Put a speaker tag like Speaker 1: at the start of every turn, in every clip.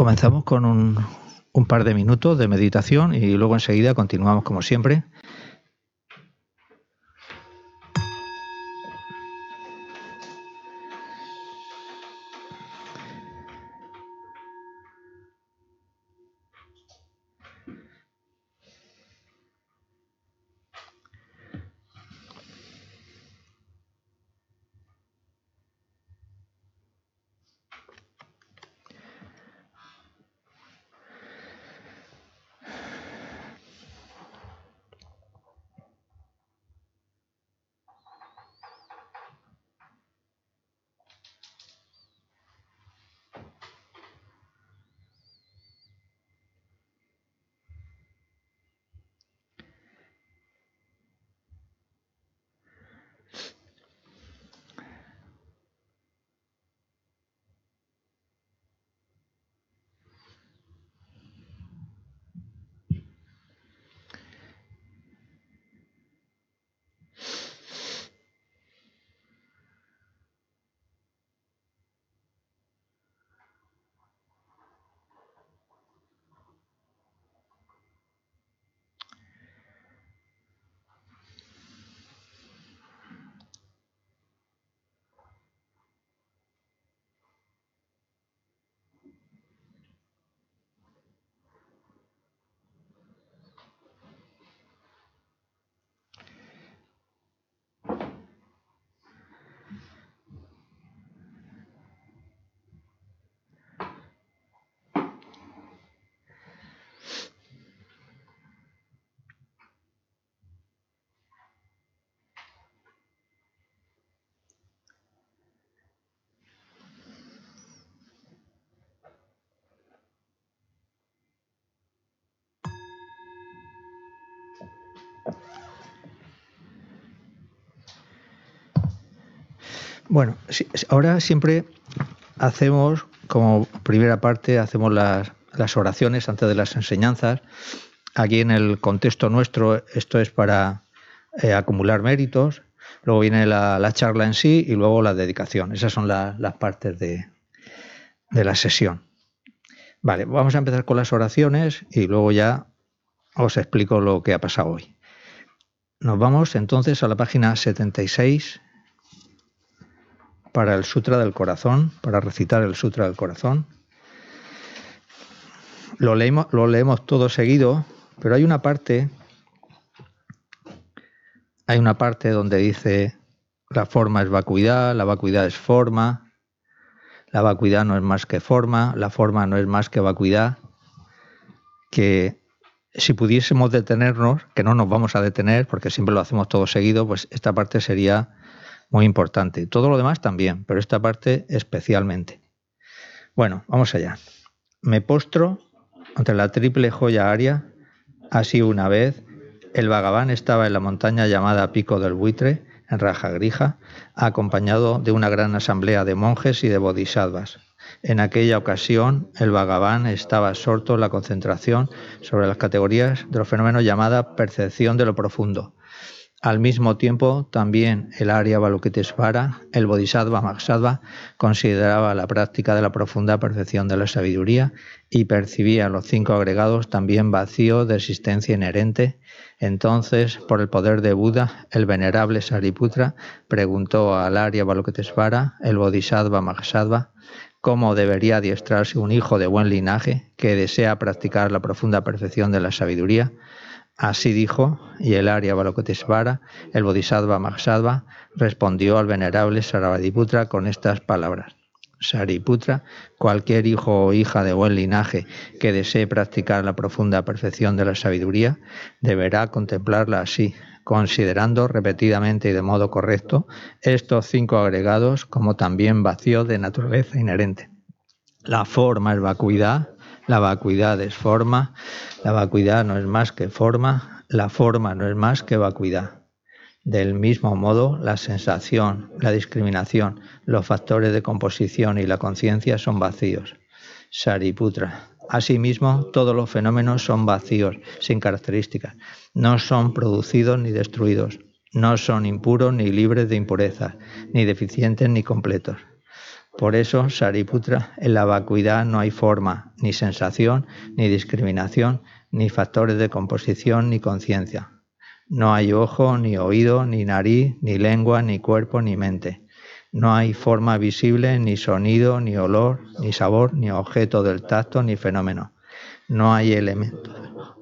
Speaker 1: Comenzamos con un, un par de minutos de meditación y luego enseguida continuamos como siempre Bueno, ahora siempre hacemos, como primera parte, hacemos las, oraciones antes de las enseñanzas. Aquí en el contexto nuestro esto es para eh, acumular méritos, luego viene la, charla en sí y luego la dedicación. Esas son las partes de, de la sesión. Vale, vamos a empezar con las oraciones y luego ya os explico lo que ha pasado hoy. Nos vamos entonces a la página 76 para el Sutra del Corazón, para recitar el Sutra del Corazón. Lo leemos, lo leemos todo seguido, pero hay una parte, hay una parte donde dice la forma es vacuidad, la vacuidad es forma, la vacuidad no es más que forma, la forma no es más que vacuidad, que si pudiésemos detenernos, que no nos vamos a detener porque siempre lo hacemos todo seguido, pues esta parte sería muy importante. Todo lo demás también, pero esta parte especialmente. Bueno, vamos allá. Me postro ante la triple joya aria. Así una vez, el Bhagavan estaba en la montaña llamada Pico del Buitre, en Raja Grija, acompañado de una gran asamblea de monjes y de bodhisattvas. En aquella ocasión, el Bhagavan estaba absorto en la concentración sobre las categorías de los fenómenos llamada percepción de lo profundo, al mismo tiempo, también el Arya Balukitesvara, el Bodhisattva Mahasattva, consideraba la práctica de la profunda perfección de la sabiduría y percibía los cinco agregados también vacío de existencia inherente. Entonces, por el poder de Buda, el venerable Sariputra preguntó al Arya Balukitesvara, el Bodhisattva Mahasattva, cómo debería adiestrarse un hijo de buen linaje que desea practicar la profunda perfección de la sabiduría. Así dijo, y el Arya Balokitesvara, el Bodhisattva Mahasattva, respondió al venerable Sarabhadiputra con estas palabras. Sariputra, cualquier hijo o hija de buen linaje que desee practicar la profunda perfección de la sabiduría, deberá contemplarla así, considerando repetidamente y de modo correcto estos cinco agregados como también vacío de naturaleza inherente. La forma es vacuidad, la vacuidad es forma, la vacuidad no es más que forma, la forma no es más que vacuidad. Del mismo modo, la sensación, la discriminación, los factores de composición y la conciencia son vacíos. Sariputra. Asimismo, todos los fenómenos son vacíos, sin características. No son producidos ni destruidos. No son impuros ni libres de impurezas, ni deficientes ni completos. Por eso, Sariputra, en la vacuidad no hay forma, ni sensación, ni discriminación, ni factores de composición, ni conciencia. No hay ojo, ni oído, ni nariz, ni lengua, ni cuerpo, ni mente. No hay forma visible, ni sonido, ni olor, ni sabor, ni objeto del tacto, ni fenómeno. No hay elemento.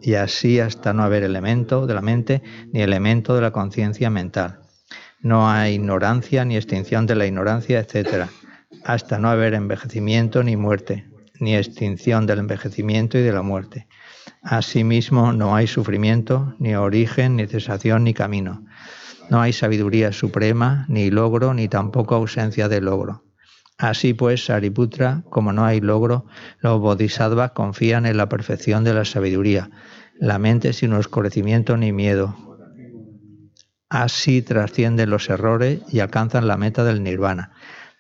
Speaker 1: Y así hasta no haber elemento de la mente, ni elemento de la conciencia mental. No hay ignorancia, ni extinción de la ignorancia, etc hasta no haber envejecimiento ni muerte, ni extinción del envejecimiento y de la muerte. Asimismo, no hay sufrimiento, ni origen, ni cesación, ni camino. No hay sabiduría suprema, ni logro, ni tampoco ausencia de logro. Así pues, Sariputra, como no hay logro, los bodhisattvas confían en la perfección de la sabiduría, la mente sin oscurecimiento ni miedo. Así trascienden los errores y alcanzan la meta del nirvana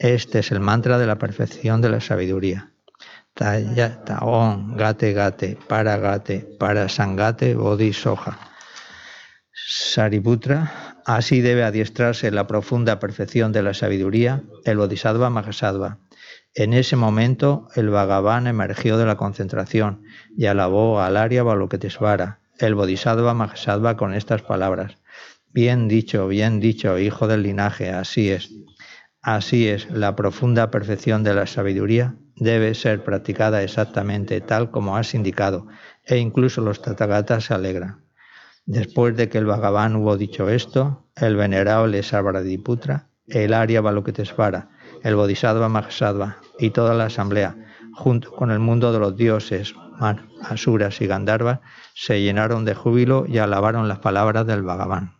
Speaker 1: Este es el mantra de la perfección de la sabiduría. Taon, gate, gate, para gate, para sangate, bodhi, soja. Sariputra, así debe adiestrarse la profunda perfección de la sabiduría el Bodhisattva Mahasattva. En ese momento el Bhagavan emergió de la concentración y alabó al Arya Balokitesvara, el Bodhisattva Mahasattva, con estas palabras. Bien dicho, bien dicho, hijo del linaje, así es. Así es, la profunda perfección de la sabiduría debe ser practicada exactamente tal como has indicado, e incluso los Tathagatas se alegran. Después de que el Bhagavan hubo dicho esto, el venerable Sarvadiputra, el Arya Balokitesvara, el Bodhisattva Mahasattva y toda la asamblea, junto con el mundo de los dioses, Man, Asuras y Gandharvas, se llenaron de júbilo y alabaron las palabras del Bhagavan.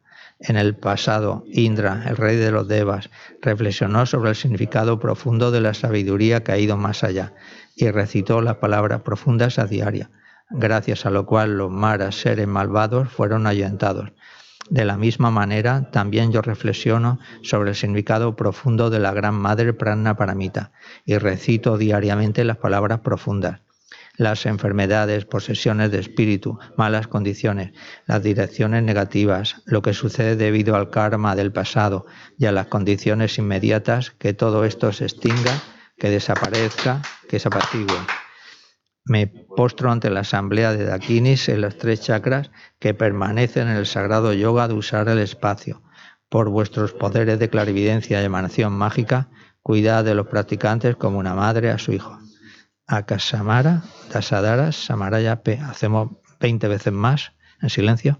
Speaker 1: En el pasado, Indra, el rey de los Devas, reflexionó sobre el significado profundo de la sabiduría que ha ido más allá y recitó las palabras profundas a diario, gracias a lo cual los maras, seres malvados, fueron ahuyentados. De la misma manera, también yo reflexiono sobre el significado profundo de la Gran Madre Prana Paramita y recito diariamente las palabras profundas las enfermedades, posesiones de espíritu, malas condiciones, las direcciones negativas, lo que sucede debido al karma del pasado y a las condiciones inmediatas, que todo esto se extinga, que desaparezca, que se apacigüe. Me postro ante la asamblea de Dakinis en los tres chakras que permanecen en el sagrado yoga de usar el espacio. Por vuestros poderes de clarividencia y emanación mágica, cuidad de los practicantes como una madre a su hijo. Akasamara, Tasadara, Samaraya P. Hacemos 20 veces más en silencio.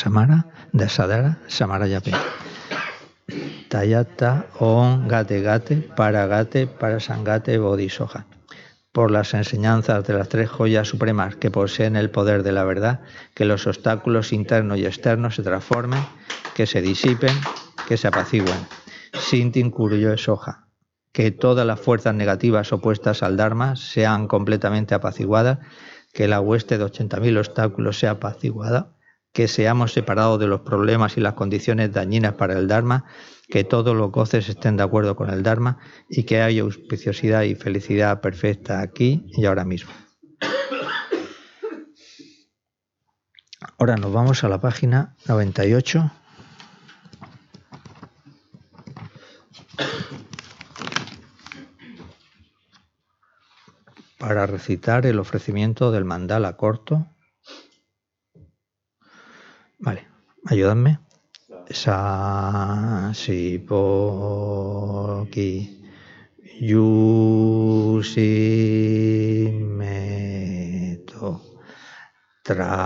Speaker 1: Samara, Dasadara, Samarayape. Tayata, On, Gate, Gate, Paragate, Parasangate, Bodhisoja. Por las enseñanzas de las tres joyas supremas que poseen el poder de la verdad, que los obstáculos internos y externos se transformen, que se disipen, que se apacigüen. Sintin Kuruyo Soja. Que todas las fuerzas negativas opuestas al Dharma sean completamente apaciguadas, que la hueste de 80.000 obstáculos sea apaciguada que seamos separados de los problemas y las condiciones dañinas para el Dharma, que todos los goces estén de acuerdo con el Dharma y que haya auspiciosidad y felicidad perfecta aquí y ahora mismo. Ahora nos vamos a la página 98. para recitar el ofrecimiento del mandala corto. Vale, ayúdame. Sa si po ki yu si me to tra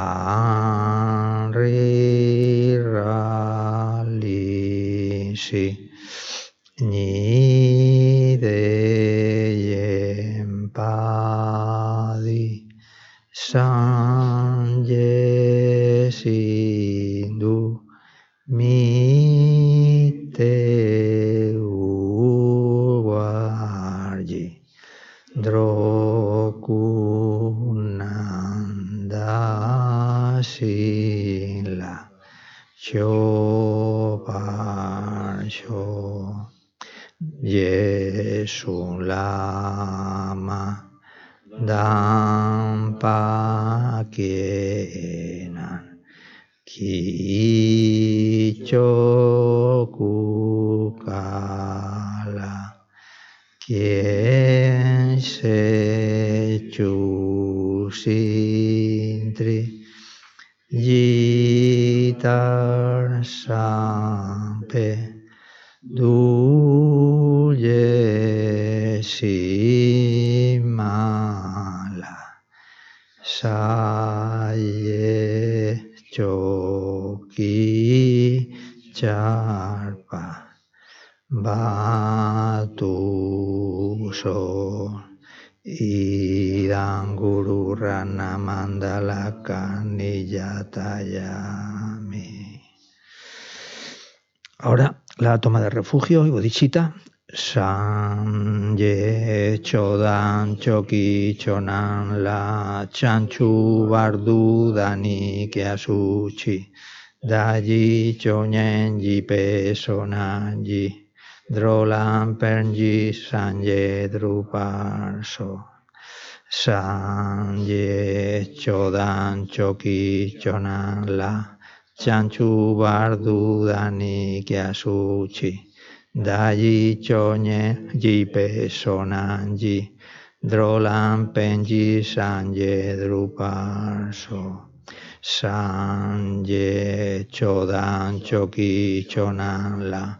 Speaker 1: refugio y bodhicitta. Sanje chodan choki chonan la chanchu bardu dani ke asuchi. Daji chonyen ji ji. Drolan penji sanje druparso. Sanje chodan choki chonan la chanchu bardu dani kyasuchi dayi chonye jipe sonanji. Drolam penji sanje druparso. Sanje chodan choki chonan la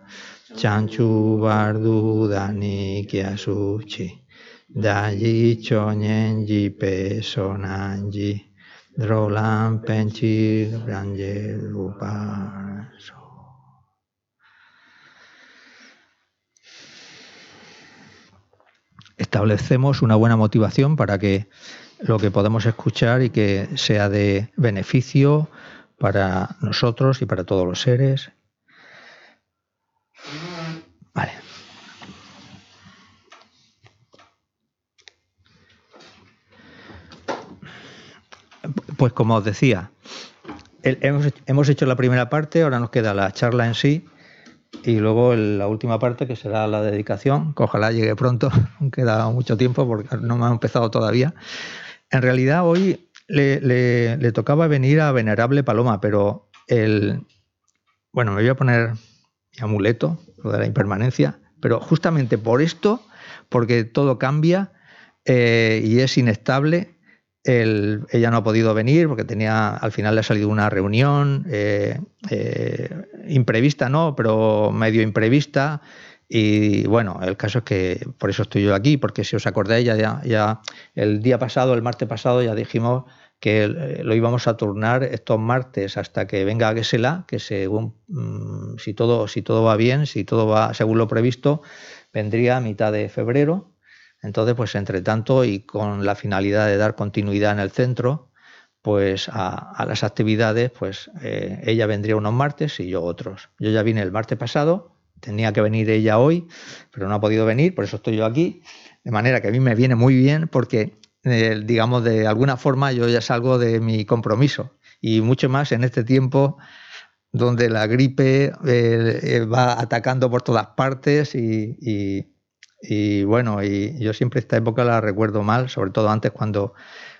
Speaker 1: chanchu bardu dani kyasuchi dayi chonye jipe sonanji Drolam Penchi Ranje Establecemos una buena motivación para que lo que podamos escuchar y que sea de beneficio para nosotros y para todos los seres. Vale. Pues como os decía, hemos, hecho la primera parte, ahora nos queda la charla en sí y luego la última parte que será la dedicación, que ojalá llegue pronto, queda mucho tiempo porque no me ha empezado todavía. En realidad hoy le, tocaba venir a Venerable Paloma, pero el, bueno, me voy a poner mi amuleto, lo de la impermanencia, pero justamente por esto, porque todo cambia eh, y es inestable, ella no ha podido venir porque tenía, al final le ha salido una reunión eh, eh, imprevista, no, pero medio imprevista. Y bueno, el caso es que por eso estoy yo aquí, porque si os acordáis, ya, ya, el día pasado, el martes pasado, ya dijimos que eh, lo íbamos a turnar estos martes hasta que venga Gesela, que según mm, si todo, si todo va bien, si todo va según lo previsto, vendría a mitad de febrero entonces, pues entre tanto y con la finalidad de dar continuidad en el centro, pues a, las actividades, pues eh, ella vendría unos martes y yo otros. Yo ya vine el martes pasado, tenía que venir ella hoy, pero no ha podido venir, por eso estoy yo aquí. De manera que a mí me viene muy bien porque, eh, digamos, de alguna forma yo ya salgo de mi compromiso y mucho más en este tiempo donde la gripe eh, va atacando por todas partes y, bueno, y yo siempre esta época la recuerdo mal, sobre todo antes cuando,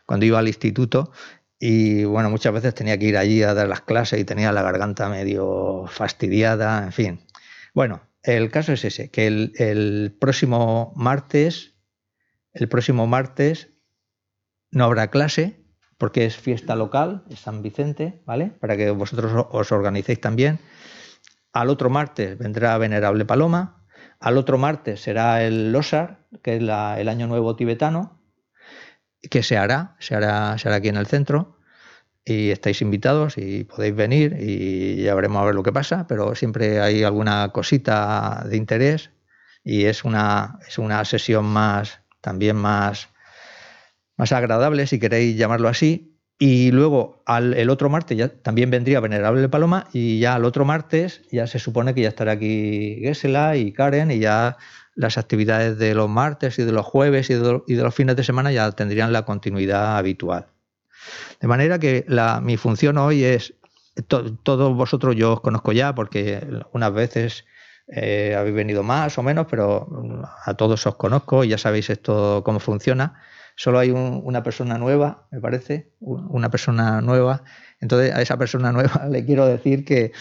Speaker 1: cuando iba al instituto y bueno, muchas veces tenía que ir allí a dar las clases y tenía la garganta medio fastidiada, en fin. Bueno, el caso es ese, que el, el próximo martes, el próximo martes no habrá clase, porque es fiesta local, es San Vicente, ¿vale? Para que vosotros os organicéis también. Al otro martes vendrá Venerable Paloma. Al otro martes será el Losar, que es el Año Nuevo tibetano, que se hará, se hará, se hará aquí en el centro. Y estáis invitados y podéis venir y ya veremos a ver lo que pasa, pero siempre hay alguna cosita de interés y es una, es una sesión más, también más, más agradable, si queréis llamarlo así. Y luego al, el otro martes ya también vendría Venerable Paloma y ya al otro martes ya se supone que ya estará aquí Gesela y Karen y ya las actividades de los martes y de los jueves y de, los fines de semana ya tendrían la continuidad habitual. De manera que la, mi función hoy es, todos vosotros yo os conozco ya porque unas veces eh, habéis venido más o menos, pero a todos os conozco y ya sabéis esto cómo funciona solo hay una persona nueva, me parece, una persona nueva. Entonces a esa persona nueva le quiero decir que,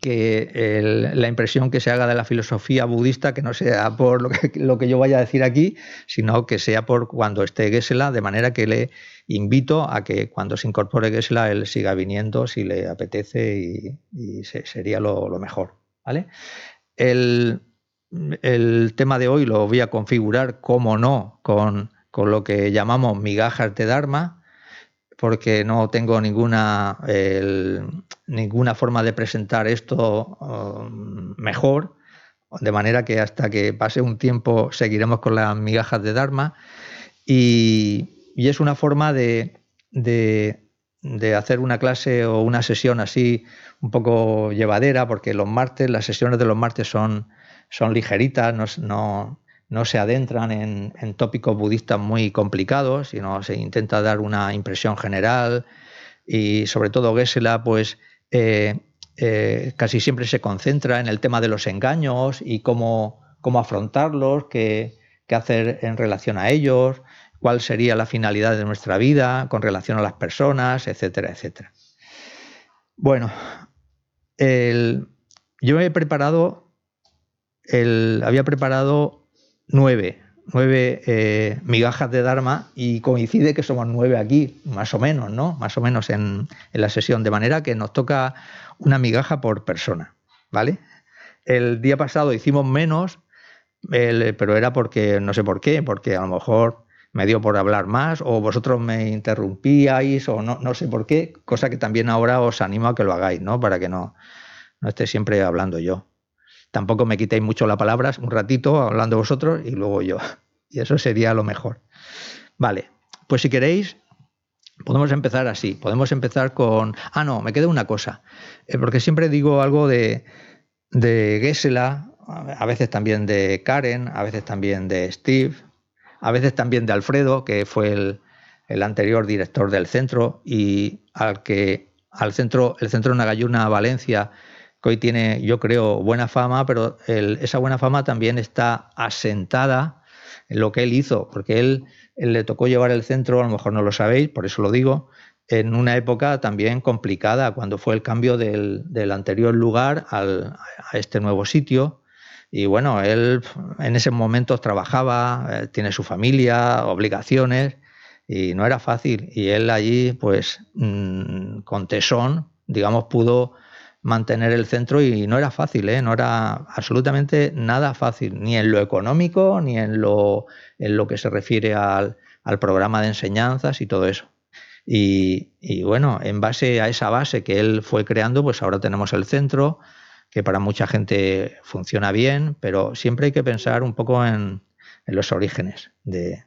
Speaker 1: que la impresión que se haga de la filosofía budista, que no sea por lo que, yo vaya a decir aquí, sino que sea por cuando esté Gesela, de manera que le invito a que cuando se incorpore Gesela él siga viniendo si le apetece y, sería lo, lo, mejor. ¿vale? El, el tema de hoy lo voy a configurar, como no, con con lo que llamamos migajas de Dharma, porque no tengo ninguna, ninguna forma de presentar esto um, mejor, de manera que hasta que pase un tiempo seguiremos con las migajas de Dharma. Y, es una forma de, de, hacer una clase o una sesión así un poco llevadera, porque los martes, las sesiones de los martes son, son ligeritas, no se adentran en, tópicos budistas muy complicados, sino se intenta dar una impresión general y sobre todo Gesela pues eh, eh, casi siempre se concentra en el tema de los engaños y cómo, cómo afrontarlos, qué, hacer en relación a ellos, cuál sería la finalidad de nuestra vida con relación a las personas, etcétera, etcétera. Bueno, yo he preparado, el, había preparado nueve, nueve eh, migajas de Dharma y coincide que somos nueve aquí, más o menos, ¿no? Más o menos en, la sesión, de manera que nos toca una migaja por persona, ¿vale? El día pasado hicimos menos, pero era porque, no sé por qué, porque a lo mejor me dio por hablar más o vosotros me interrumpíais o no, no sé por qué, cosa que también ahora os animo a que lo hagáis, ¿no? Para que no, no esté siempre hablando yo. Tampoco me quitéis mucho la palabra, un ratito hablando vosotros y luego yo. Y eso sería lo mejor. Vale, pues si queréis, podemos empezar así. Podemos empezar con... Ah, no, me queda una cosa. Eh, porque siempre digo algo de, de Gesela, a veces también de Karen, a veces también de Steve, a veces también de Alfredo, que fue el, el anterior director del centro y al que al centro, el centro Nagayuna Valencia que hoy tiene, yo creo, buena fama, pero esa buena fama también está asentada en lo que él hizo, porque él, le tocó llevar el centro, a lo mejor no lo sabéis, por eso lo digo, en una época también complicada, cuando fue el cambio del, anterior lugar al, a este nuevo sitio. Y bueno, él en ese momento trabajaba, eh, tiene su familia, obligaciones, y no era fácil. Y él allí, pues, mm, con tesón, digamos, pudo mantener el centro y no era fácil, ¿eh? no era absolutamente nada fácil, ni en lo económico, ni en lo, en lo que se refiere al, programa de enseñanzas y todo eso. Y, bueno, en base a esa base que él fue creando, pues ahora tenemos el centro, que para mucha gente funciona bien, pero siempre hay que pensar un poco en, los orígenes de,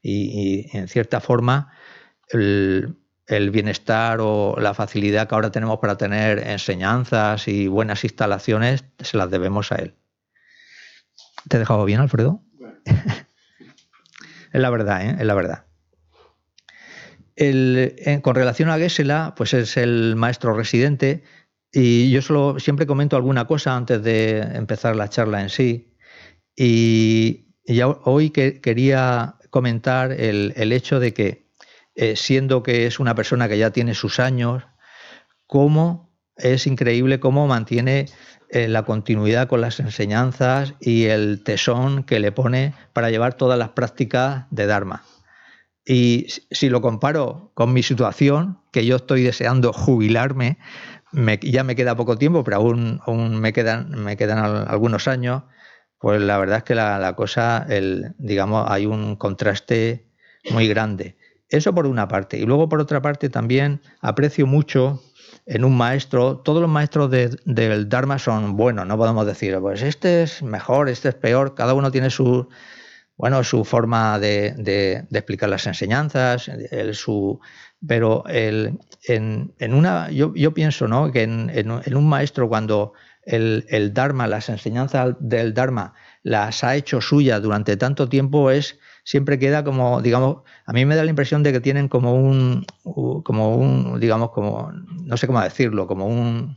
Speaker 1: y, y en cierta forma el, el bienestar o la facilidad que ahora tenemos para tener enseñanzas y buenas instalaciones, se las debemos a él. ¿Te he dejado bien, Alfredo? es la verdad, ¿eh? es la verdad. con relación a Gesela, pues es el maestro residente y yo solo siempre comento alguna cosa antes de empezar la charla en sí. Y, hoy que, quería comentar el, hecho de que, eh, siendo que es una persona que ya tiene sus años, cómo es increíble cómo mantiene eh, la continuidad con las enseñanzas y el tesón que le pone para llevar todas las prácticas de Dharma. Y si lo comparo con mi situación, que yo estoy deseando jubilarme, ya me queda poco tiempo, pero aún, aún me, quedan, me quedan algunos años, pues la verdad es que la, cosa, el, digamos, hay un contraste muy grande. Eso por una parte. Y luego por otra parte también aprecio mucho en un maestro, todos los maestros del Dharma son buenos, no podemos decir, pues este es mejor, este es peor, cada uno tiene su, bueno, su forma de, explicar las enseñanzas, el, su, pero el, en, una, yo, pienso ¿no? que en, un maestro cuando el, el, Dharma, las enseñanzas del Dharma, las ha hecho suyas durante tanto tiempo, es siempre queda como, digamos, a mí me da la impresión de que tienen como un, como un, digamos, como, no sé cómo decirlo, como un,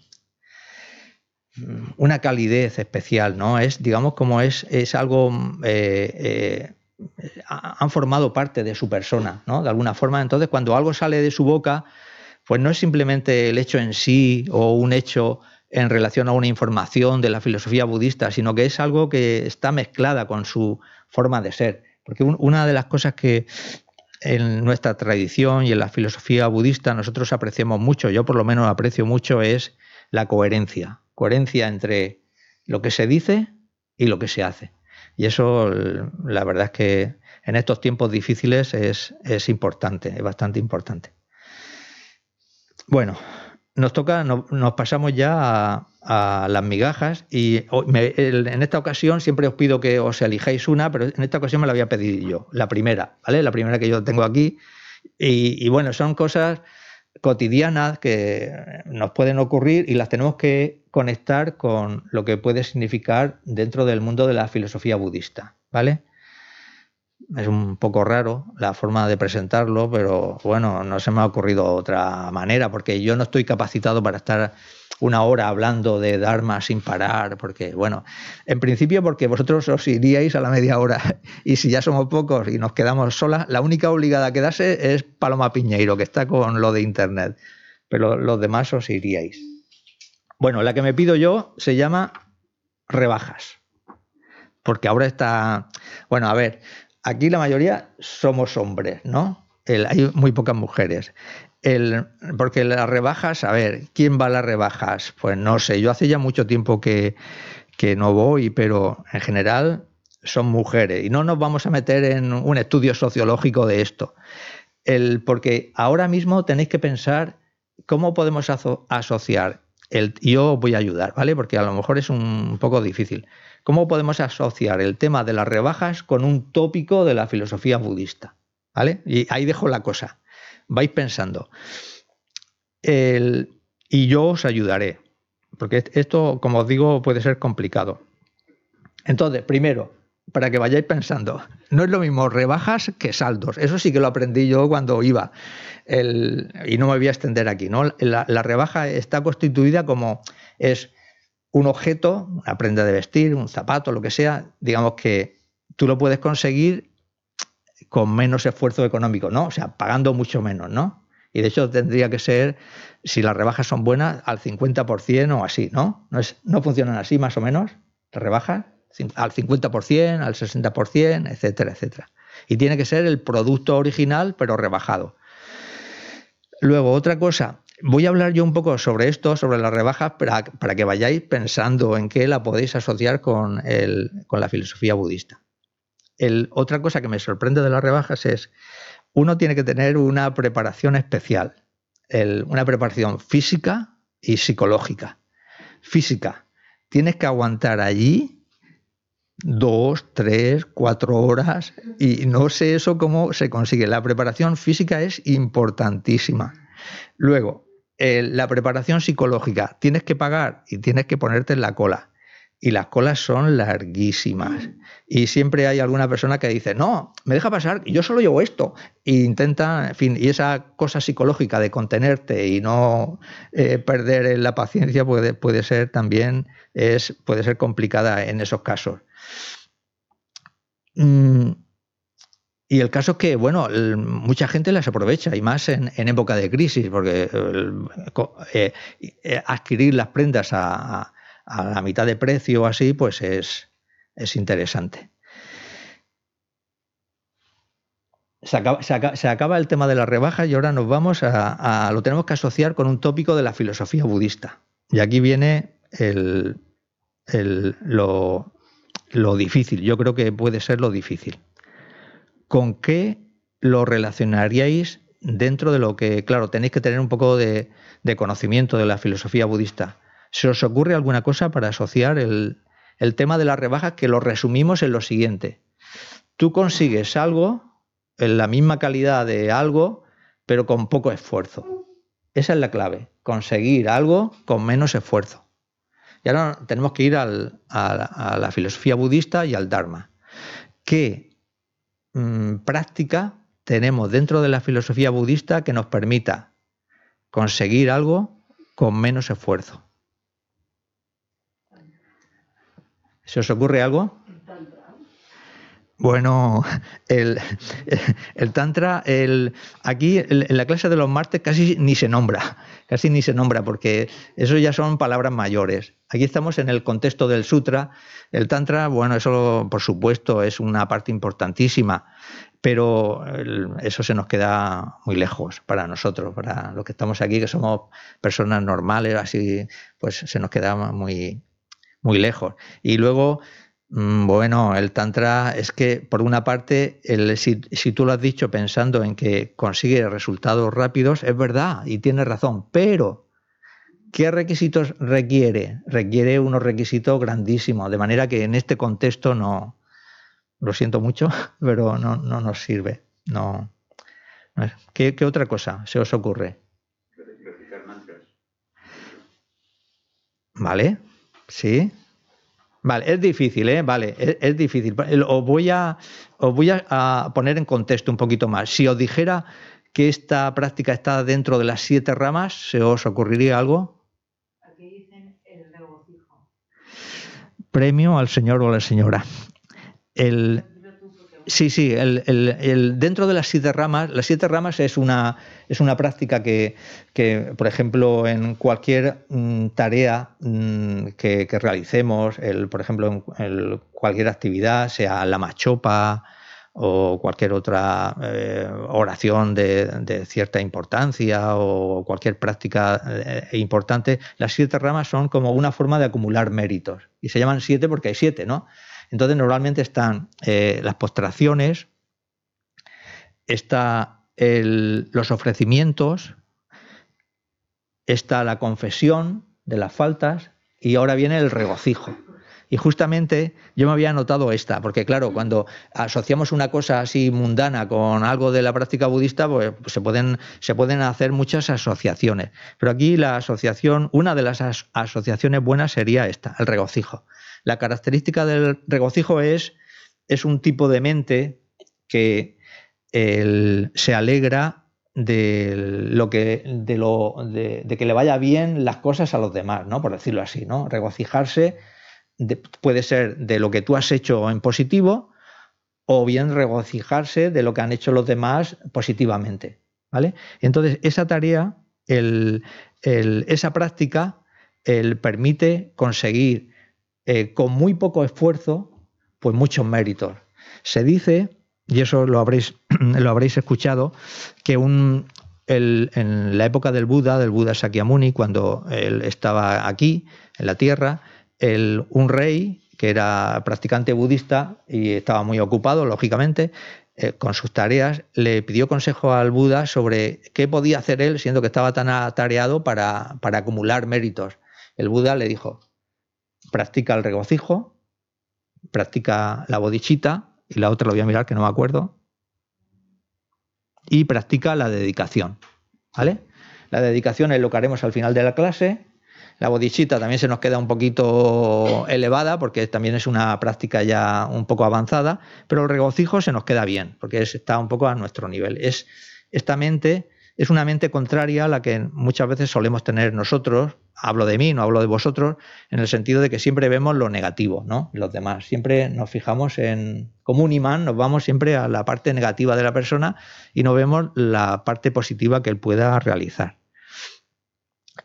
Speaker 1: una calidez especial, ¿no? Es, digamos, como es, es algo, eh, eh, han formado parte de su persona, ¿no? De alguna forma, entonces cuando algo sale de su boca, pues no es simplemente el hecho en sí o un hecho en relación a una información de la filosofía budista, sino que es algo que está mezclada con su forma de ser. Porque una de las cosas que en nuestra tradición y en la filosofía budista nosotros apreciamos mucho, yo por lo menos aprecio mucho, es la coherencia coherencia entre lo que se dice y lo que se hace. Y eso, la verdad es que en estos tiempos difíciles es, importante, es bastante importante. Bueno, nos toca, nos, pasamos ya a, las migajas y en esta ocasión siempre os pido que os elijáis una, pero en esta ocasión me la voy a pedir yo, la primera, ¿vale? La primera que yo tengo aquí. y bueno, son cosas cotidianas que nos pueden ocurrir y las tenemos que conectar con lo que puede significar dentro del mundo de la filosofía budista, ¿vale? Es un poco raro la forma de presentarlo, pero bueno, no se me ha ocurrido otra manera, porque yo no estoy capacitado para estar una hora hablando de Dharma sin parar, porque, bueno, en principio porque vosotros os iríais a la media hora y si ya somos pocos y nos quedamos solas, la única obligada a quedarse es Paloma Piñeiro, que está con lo de Internet, pero los demás os iríais. Bueno, la que me pido yo se llama rebajas, porque ahora está, bueno, a ver, aquí la mayoría somos hombres, ¿no? hay muy pocas mujeres. El, porque las rebajas, a ver, ¿quién va a las rebajas? Pues no sé, yo hace ya mucho tiempo que, no voy, pero en general son mujeres. Y no nos vamos a meter en un estudio sociológico de esto. El, porque ahora mismo tenéis que pensar cómo podemos asociar, el, yo voy a ayudar, ¿vale? Porque a lo mejor es un poco difícil. ¿Cómo podemos asociar el tema de las rebajas con un tópico de la filosofía budista? ¿Vale? Y ahí dejo la cosa vais pensando. y yo os ayudaré, porque esto, como os digo, puede ser complicado. Entonces, primero, para que vayáis pensando, no es lo mismo rebajas que saldos. Eso sí que lo aprendí yo cuando iba. y no me voy a extender aquí. ¿no? La, la, rebaja está constituida como es un objeto, una prenda de vestir, un zapato, lo que sea, digamos que tú lo puedes conseguir con menos esfuerzo económico, ¿no? O sea, pagando mucho menos, ¿no? Y de hecho tendría que ser, si las rebajas son buenas, al 50% o así, ¿no? ¿No, es, no funcionan así más o menos las rebajas? Al 50%, al 60%, etcétera, etcétera. Y tiene que ser el producto original, pero rebajado. Luego, otra cosa, voy a hablar yo un poco sobre esto, sobre las rebajas, para, que vayáis pensando en qué la podéis asociar con, la filosofía budista otra cosa que me sorprende de las rebajas es, uno tiene que tener una preparación especial, una preparación física y psicológica. Física, tienes que aguantar allí dos, tres, cuatro horas y no sé eso cómo se consigue. La preparación física es importantísima. Luego, la preparación psicológica, tienes que pagar y tienes que ponerte en la cola. y las colas son larguísimas. Y siempre hay alguna persona que dice, no, me deja pasar, yo solo llevo esto. E intenta, en fin, y esa cosa psicológica de contenerte y no eh, perder la paciencia puede, puede ser también, es, puede ser complicada en esos casos. Mm, y el caso es que, bueno, mucha gente las aprovecha, y más en, época de crisis, porque eh, eh, adquirir las prendas a, la mitad de precio o así, pues es, interesante. Se acaba, el tema de la rebaja y ahora nos vamos a, Lo tenemos que asociar con un tópico de la filosofía budista. Y aquí viene lo, lo difícil. Yo creo que puede ser lo difícil. ¿Con qué lo relacionaríais dentro de lo que, claro, tenéis que tener un poco de, conocimiento de la filosofía budista? ¿Se os ocurre alguna cosa para asociar el, tema de las rebajas que lo resumimos en lo siguiente? Tú consigues algo en la misma calidad de algo, pero con poco esfuerzo. Esa es la clave, conseguir algo con menos esfuerzo. Y ahora tenemos que ir a, a, la filosofía budista y al Dharma. ¿Qué Mm, práctica tenemos dentro de la filosofía budista que nos permita conseguir algo con menos esfuerzo. ¿Se os ocurre algo? Bueno, el, Tantra, el, aquí en la clase de los martes casi ni se nombra, casi ni se nombra, porque eso ya son palabras mayores. Aquí estamos en el contexto del Sutra. El Tantra, bueno, eso por supuesto es una parte importantísima, pero eso se nos queda muy lejos para nosotros, para los que estamos aquí, que somos personas normales, así, pues se nos queda muy, muy lejos. Y luego bueno, el Tantra es que, por una parte, si, tú lo has dicho pensando en que consigue resultados rápidos, es verdad y tienes razón, pero ¿qué requisitos requiere? Requiere unos requisitos grandísimos, de manera que en este contexto no, lo siento mucho, pero no, nos sirve. No. ¿Qué, ¿Qué otra cosa se os ocurre? ¿Vale? ¿Sí? Vale, es difícil, ¿eh? Vale, es, difícil. Os voy, a, os voy a, poner en contexto un poquito más. Si os dijera que esta práctica está dentro de las siete ramas, ¿se os ocurriría algo? Aquí dicen el regocijo. Premio al señor o a la señora. El, Sí, sí, el, dentro de las siete ramas, las siete ramas es una, es una práctica que, por ejemplo, en cualquier mm, tarea mm, que, realicemos, el, por ejemplo, en cualquier actividad, sea la machopa o cualquier otra eh, oración de, cierta importancia o cualquier práctica eh, importante, las siete ramas son como una forma de acumular méritos. Y se llaman siete porque hay siete, ¿no? Entonces normalmente están eh, las postraciones, está los ofrecimientos, está la confesión de las faltas y ahora viene el regocijo. Y justamente yo me había notado esta, porque claro, cuando asociamos una cosa así mundana con algo de la práctica budista, pues, pues se, pueden, se pueden hacer muchas asociaciones. Pero aquí la asociación, una de las asociaciones buenas sería esta, el regocijo. La característica del regocijo es, es un tipo de mente que se alegra de lo que de lo de, que le vaya bien las cosas a los demás, ¿no? Por decirlo así, ¿no? Regocijarse puede ser de lo que tú has hecho en positivo o bien regocijarse de lo que han hecho los demás positivamente, ¿vale? Entonces esa tarea, esa práctica, el permite conseguir eh, con muy poco esfuerzo, pues muchos méritos. Se dice, y eso lo habréis, lo habréis escuchado, que un, en la época del Buda, del Buda Sakyamuni, cuando él estaba aquí, en la tierra, un rey que era practicante budista y estaba muy ocupado, lógicamente, eh, con sus tareas, le pidió consejo al Buda sobre qué podía hacer él, siendo que estaba tan atareado para, para acumular méritos. El Buda le dijo, practica el regocijo, practica la bodichita, y la otra lo voy a mirar que no me acuerdo, y practica la dedicación. ¿Vale? La dedicación es lo que haremos al final de la clase, La bodichita también se nos queda un poquito elevada porque también es una práctica ya un poco avanzada, pero el regocijo se nos queda bien porque está un poco a nuestro nivel. Es esta mente es una mente contraria a la que muchas veces solemos tener nosotros, hablo de mí, no hablo de vosotros, en el sentido de que siempre vemos lo negativo, ¿no? Los demás. Siempre nos fijamos en, como un imán, nos vamos siempre a la parte negativa de la persona y no vemos la parte positiva que él pueda realizar.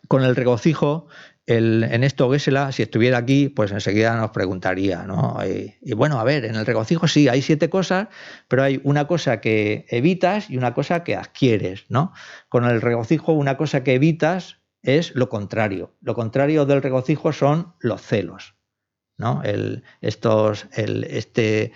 Speaker 1: Con el regocijo en esto Gesela, si estuviera aquí, pues enseguida nos preguntaría, ¿no? Y, bueno, a ver, en el regocijo sí, hay siete cosas, pero hay una cosa que evitas y una cosa que adquieres, ¿no? Con el regocijo, una cosa que evitas es lo contrario. Lo contrario del regocijo son los celos. ¿No? El, estos, el, este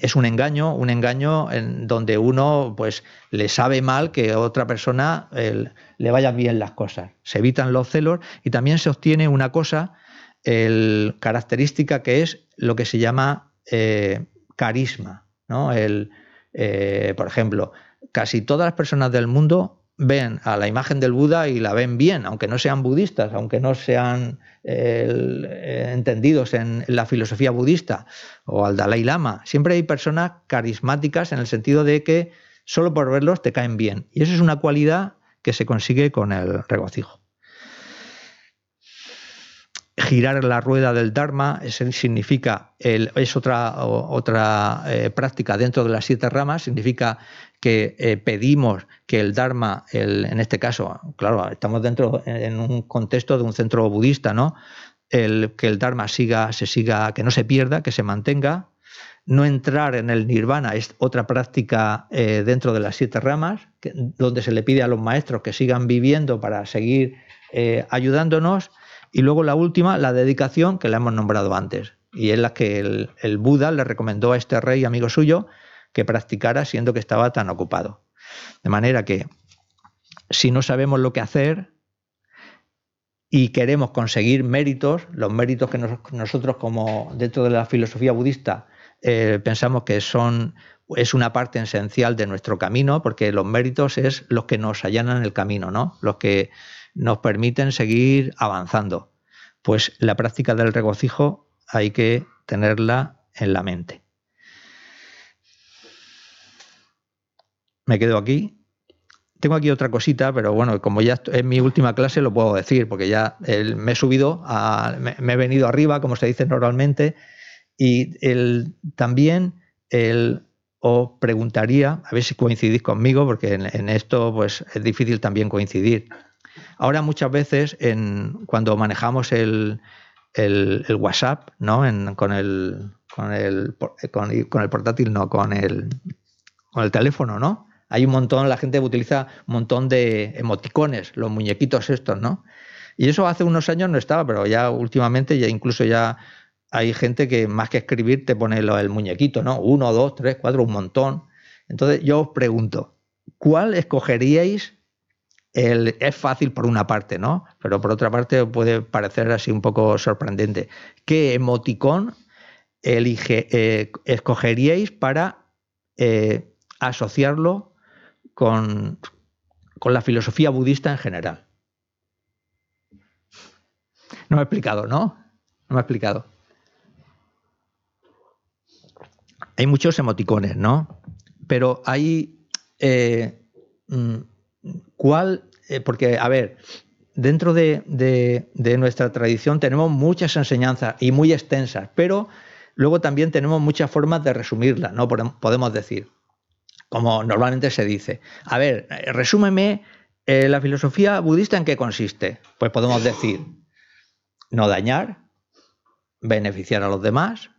Speaker 1: es un engaño, un engaño en donde uno pues le sabe mal que a otra persona le vayan bien las cosas. Se evitan los celos y también se obtiene una cosa, el, característica que es lo que se llama eh, carisma. ¿no? El, eh, por ejemplo, casi todas las personas del mundo ven a la imagen del Buda y la ven bien, aunque no sean budistas, aunque no sean eh, entendidos en, la filosofía budista o al Dalai Lama. Siempre hay personas carismáticas en el sentido de que solo por verlos te caen bien. Y eso es una cualidad que se consigue con el regocijo girar la rueda del Dharma significa, es otra, otra eh, práctica dentro de las siete ramas, significa que eh, pedimos que el Dharma, en este caso, claro, estamos dentro en un contexto de un centro budista, ¿no? El, que el Dharma siga, se siga, que no se pierda, que se mantenga. No entrar en el nirvana es otra práctica eh, dentro de las siete ramas, donde se le pide a los maestros que sigan viviendo para seguir ayudándonos y luego la última, la dedicación, que la hemos nombrado antes, y es la que el, Buda le recomendó a este rey amigo suyo que practicara siendo que estaba tan ocupado. De manera que si no sabemos lo que hacer y queremos conseguir méritos, los méritos que nosotros como dentro de la filosofía budista eh, pensamos que son es una parte esencial de nuestro camino, porque los méritos es los que nos allanan el camino, ¿no? Los que nos permiten seguir avanzando. Pues la práctica del regocijo hay que tenerla en la mente. Me quedo aquí. Tengo aquí otra cosita, pero bueno, como ya es mi última clase, lo puedo decir, porque ya me he subido, me, he venido arriba, como se dice normalmente, y el, también el, os preguntaría, a ver si coincidís conmigo, porque en, esto pues, es difícil también coincidir. Ahora muchas veces en, cuando manejamos el, WhatsApp, ¿no? con, el, con, el, con, el portátil, no, con el, con el teléfono, ¿no? Hay un montón, la gente utiliza un montón de emoticones, los muñequitos estos, ¿no? Y eso hace unos años no estaba, pero ya últimamente ya incluso ya hay gente que más que escribir te pone el muñequito, ¿no? Uno, dos, tres, cuatro, un montón. Entonces yo os pregunto, ¿cuál escogeríais es fácil por una parte, ¿no? Pero por otra parte puede parecer así un poco sorprendente. ¿Qué emoticón elige, eh, escogeríais para eh, asociarlo con, con la filosofía budista en general? No me he explicado, ¿no? No me he explicado. Hay muchos emoticones, ¿no? Pero hay... Eh, mm, ¿Cuál eh, porque, a ver, dentro de, nuestra tradición tenemos muchas enseñanzas y muy extensas, pero luego también tenemos muchas formas de resumirlas, ¿no? Podemos decir, como normalmente se dice, a ver, resúmeme eh, la filosofía budista en qué consiste. Pues podemos decir, no dañar, beneficiar a los demás,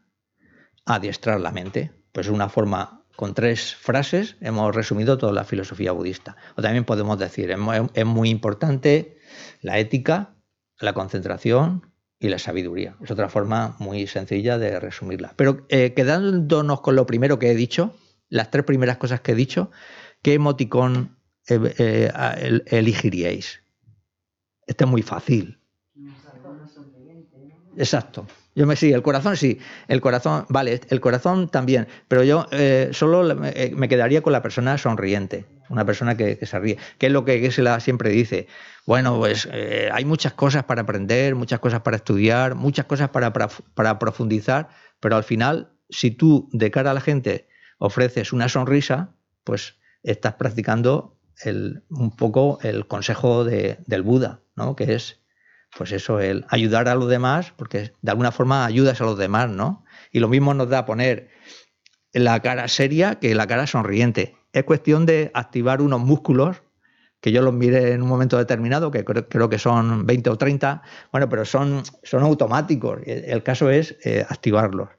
Speaker 1: adiestrar la mente. Pues es una forma con tres frases hemos resumido toda la filosofía budista. O también podemos decir, es muy importante la ética, la concentración y la sabiduría. Es otra forma muy sencilla de resumirla. Pero eh, quedándonos con lo primero que he dicho, las tres primeras cosas que he dicho, ¿qué emoticón eh, eh, elegiríais? Este es muy fácil. Exacto. Yo me sí, el corazón sí, el corazón, vale, el corazón también, pero yo eh, solo me quedaría con la persona sonriente, una persona que, se ríe, que es lo que Gesela siempre dice. Bueno, pues hay muchas cosas para aprender, muchas cosas para estudiar, muchas cosas para, para, profundizar, pero al final, si tú de cara a la gente ofreces una sonrisa, pues estás practicando un poco el consejo de, del Buda, ¿no? que es pues eso, el ayudar a los demás, porque de alguna forma ayudas a los demás, ¿no? Y lo mismo nos da poner la cara seria que la cara sonriente. Es cuestión de activar unos músculos, que yo los mire en un momento determinado, que creo, que son 20 o 30, bueno, pero son, son automáticos. El caso es eh, activarlos.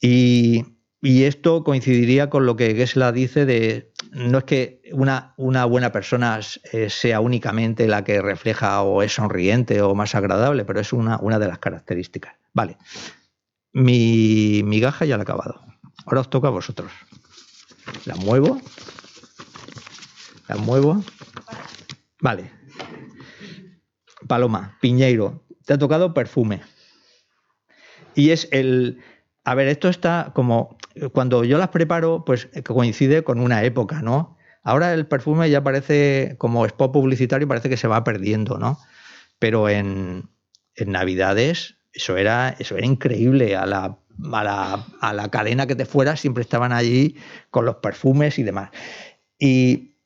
Speaker 1: Y, y esto coincidiría con lo que Gesla dice de no es que una, una buena persona eh, sea únicamente la que refleja o es sonriente o más agradable, pero es una, una de las características. Vale, mi, mi gaja ya la he acabado. Ahora os toca a vosotros. La muevo. La muevo. Vale. Paloma, Piñeiro, te ha tocado perfume. Y es el... A ver, esto está como cuando yo las preparo, pues eh, coincide con una época, ¿no? Ahora el perfume ya parece como spot publicitario, parece que se va perdiendo, ¿no? Pero en, Navidades eso era, eso era increíble. A la, a, la, cadena que te fuera siempre estaban allí con los perfumes y demás. Y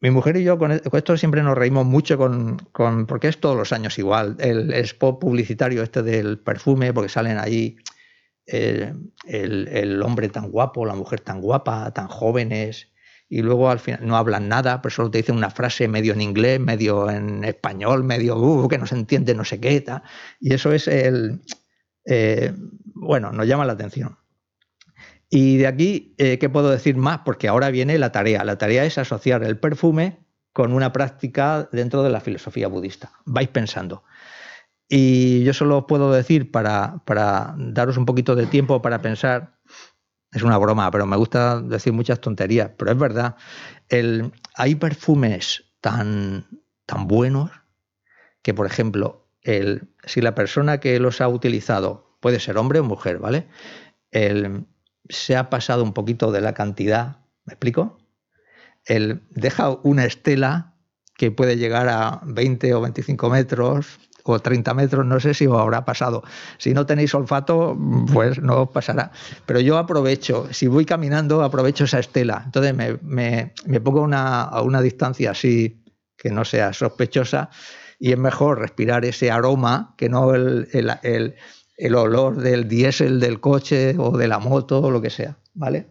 Speaker 1: mi mujer y yo con, esto siempre nos reímos mucho con, con, porque es todos los años igual, el spot publicitario este del perfume, porque salen allí el, hombre tan guapo, la mujer tan guapa, tan jóvenes, y luego al final no hablan nada, pero solo te dicen una frase medio en inglés, medio en español, medio uh, que no se entiende, no sé qué, y eso es el. Eh, bueno, nos llama la atención. Y de aquí, eh, ¿qué puedo decir más? Porque ahora viene la tarea. La tarea es asociar el perfume con una práctica dentro de la filosofía budista. Vais pensando. Y yo solo puedo decir, para, daros un poquito de tiempo para pensar, es una broma, pero me gusta decir muchas tonterías, pero es verdad, el, hay perfumes tan, tan buenos que, por ejemplo, el, si la persona que los ha utilizado puede ser hombre o mujer, ¿vale? El, se ha pasado un poquito de la cantidad, ¿me explico? El, deja una estela que puede llegar a 20 o 25 metros, o 30 metros, no sé si os habrá pasado. Si no tenéis olfato, pues no os pasará. Pero yo aprovecho, si voy caminando, aprovecho esa estela. Entonces me, pongo una, a una distancia así que no sea sospechosa y es mejor respirar ese aroma que no el, el olor del diésel del coche o de la moto o lo que sea, ¿vale?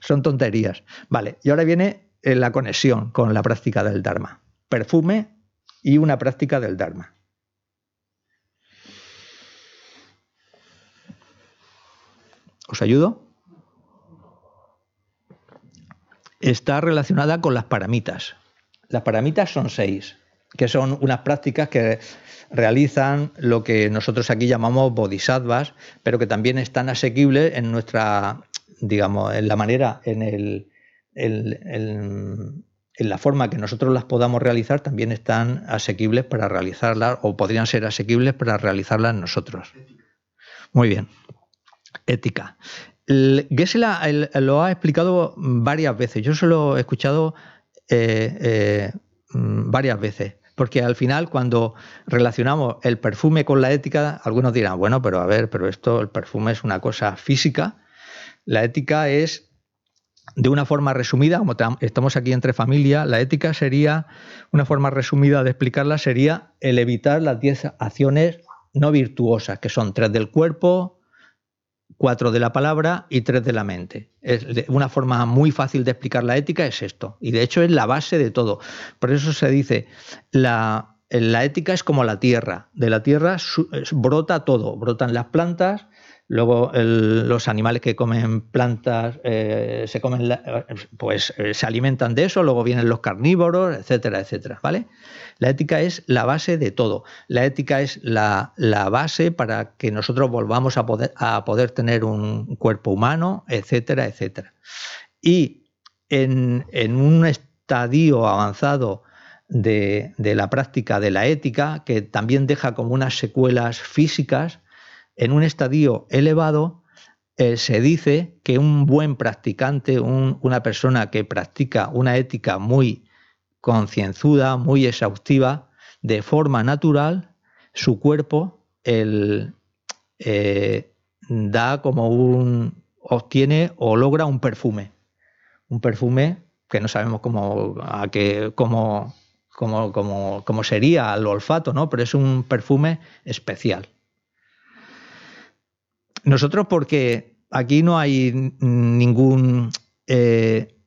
Speaker 1: Son tonterías. Vale, y ahora viene eh, la conexión con la práctica del Dharma. Perfume y una práctica del Dharma. ¿Os ayudo? Está relacionada con las paramitas. Las paramitas son seis, que son unas prácticas que realizan lo que nosotros aquí llamamos bodhisattvas, pero que también están asequibles en nuestra, digamos, en la manera, en, el, en la forma que nosotros las podamos realizar, también están asequibles para realizarlas o podrían ser asequibles para realizarlas nosotros. Muy bien ética. Gesela lo ha explicado varias veces. Yo se lo he escuchado eh, eh, varias veces. Porque al final, cuando relacionamos el perfume con la ética, algunos dirán, bueno, pero a ver, pero esto, el perfume es una cosa física. La ética es, de una forma resumida, como estamos aquí entre familia, la ética sería, una forma resumida de explicarla sería el evitar las 10 acciones no virtuosas, que son tres del cuerpo, cuatro de la palabra y tres de la mente. Es una forma muy fácil de explicar la ética es esto. Y de hecho es la base de todo. Por eso se dice, la, la ética es como la tierra. De la tierra brota todo. Brotan las plantas, Luego los animales que comen plantas eh, se comen, pues eh, se alimentan de eso. Luego vienen los carnívoros, etcétera, etcétera. ¿Vale? La ética es la base de todo. La ética es la, base para que nosotros volvamos a poder, a poder tener un cuerpo humano, etcétera, etcétera. Y en, en un estadio avanzado de, la práctica de la ética, que también deja como unas secuelas físicas, en un estadio elevado eh, se dice que un buen practicante, una persona que practica una ética muy concienzuda, muy exhaustiva, de forma natural, su cuerpo el, eh, da como un, obtiene o logra un perfume. Un perfume que no sabemos cómo, cómo, sería al olfato, ¿no? Pero es un perfume especial. Nosotros, porque aquí no hay ningún eh,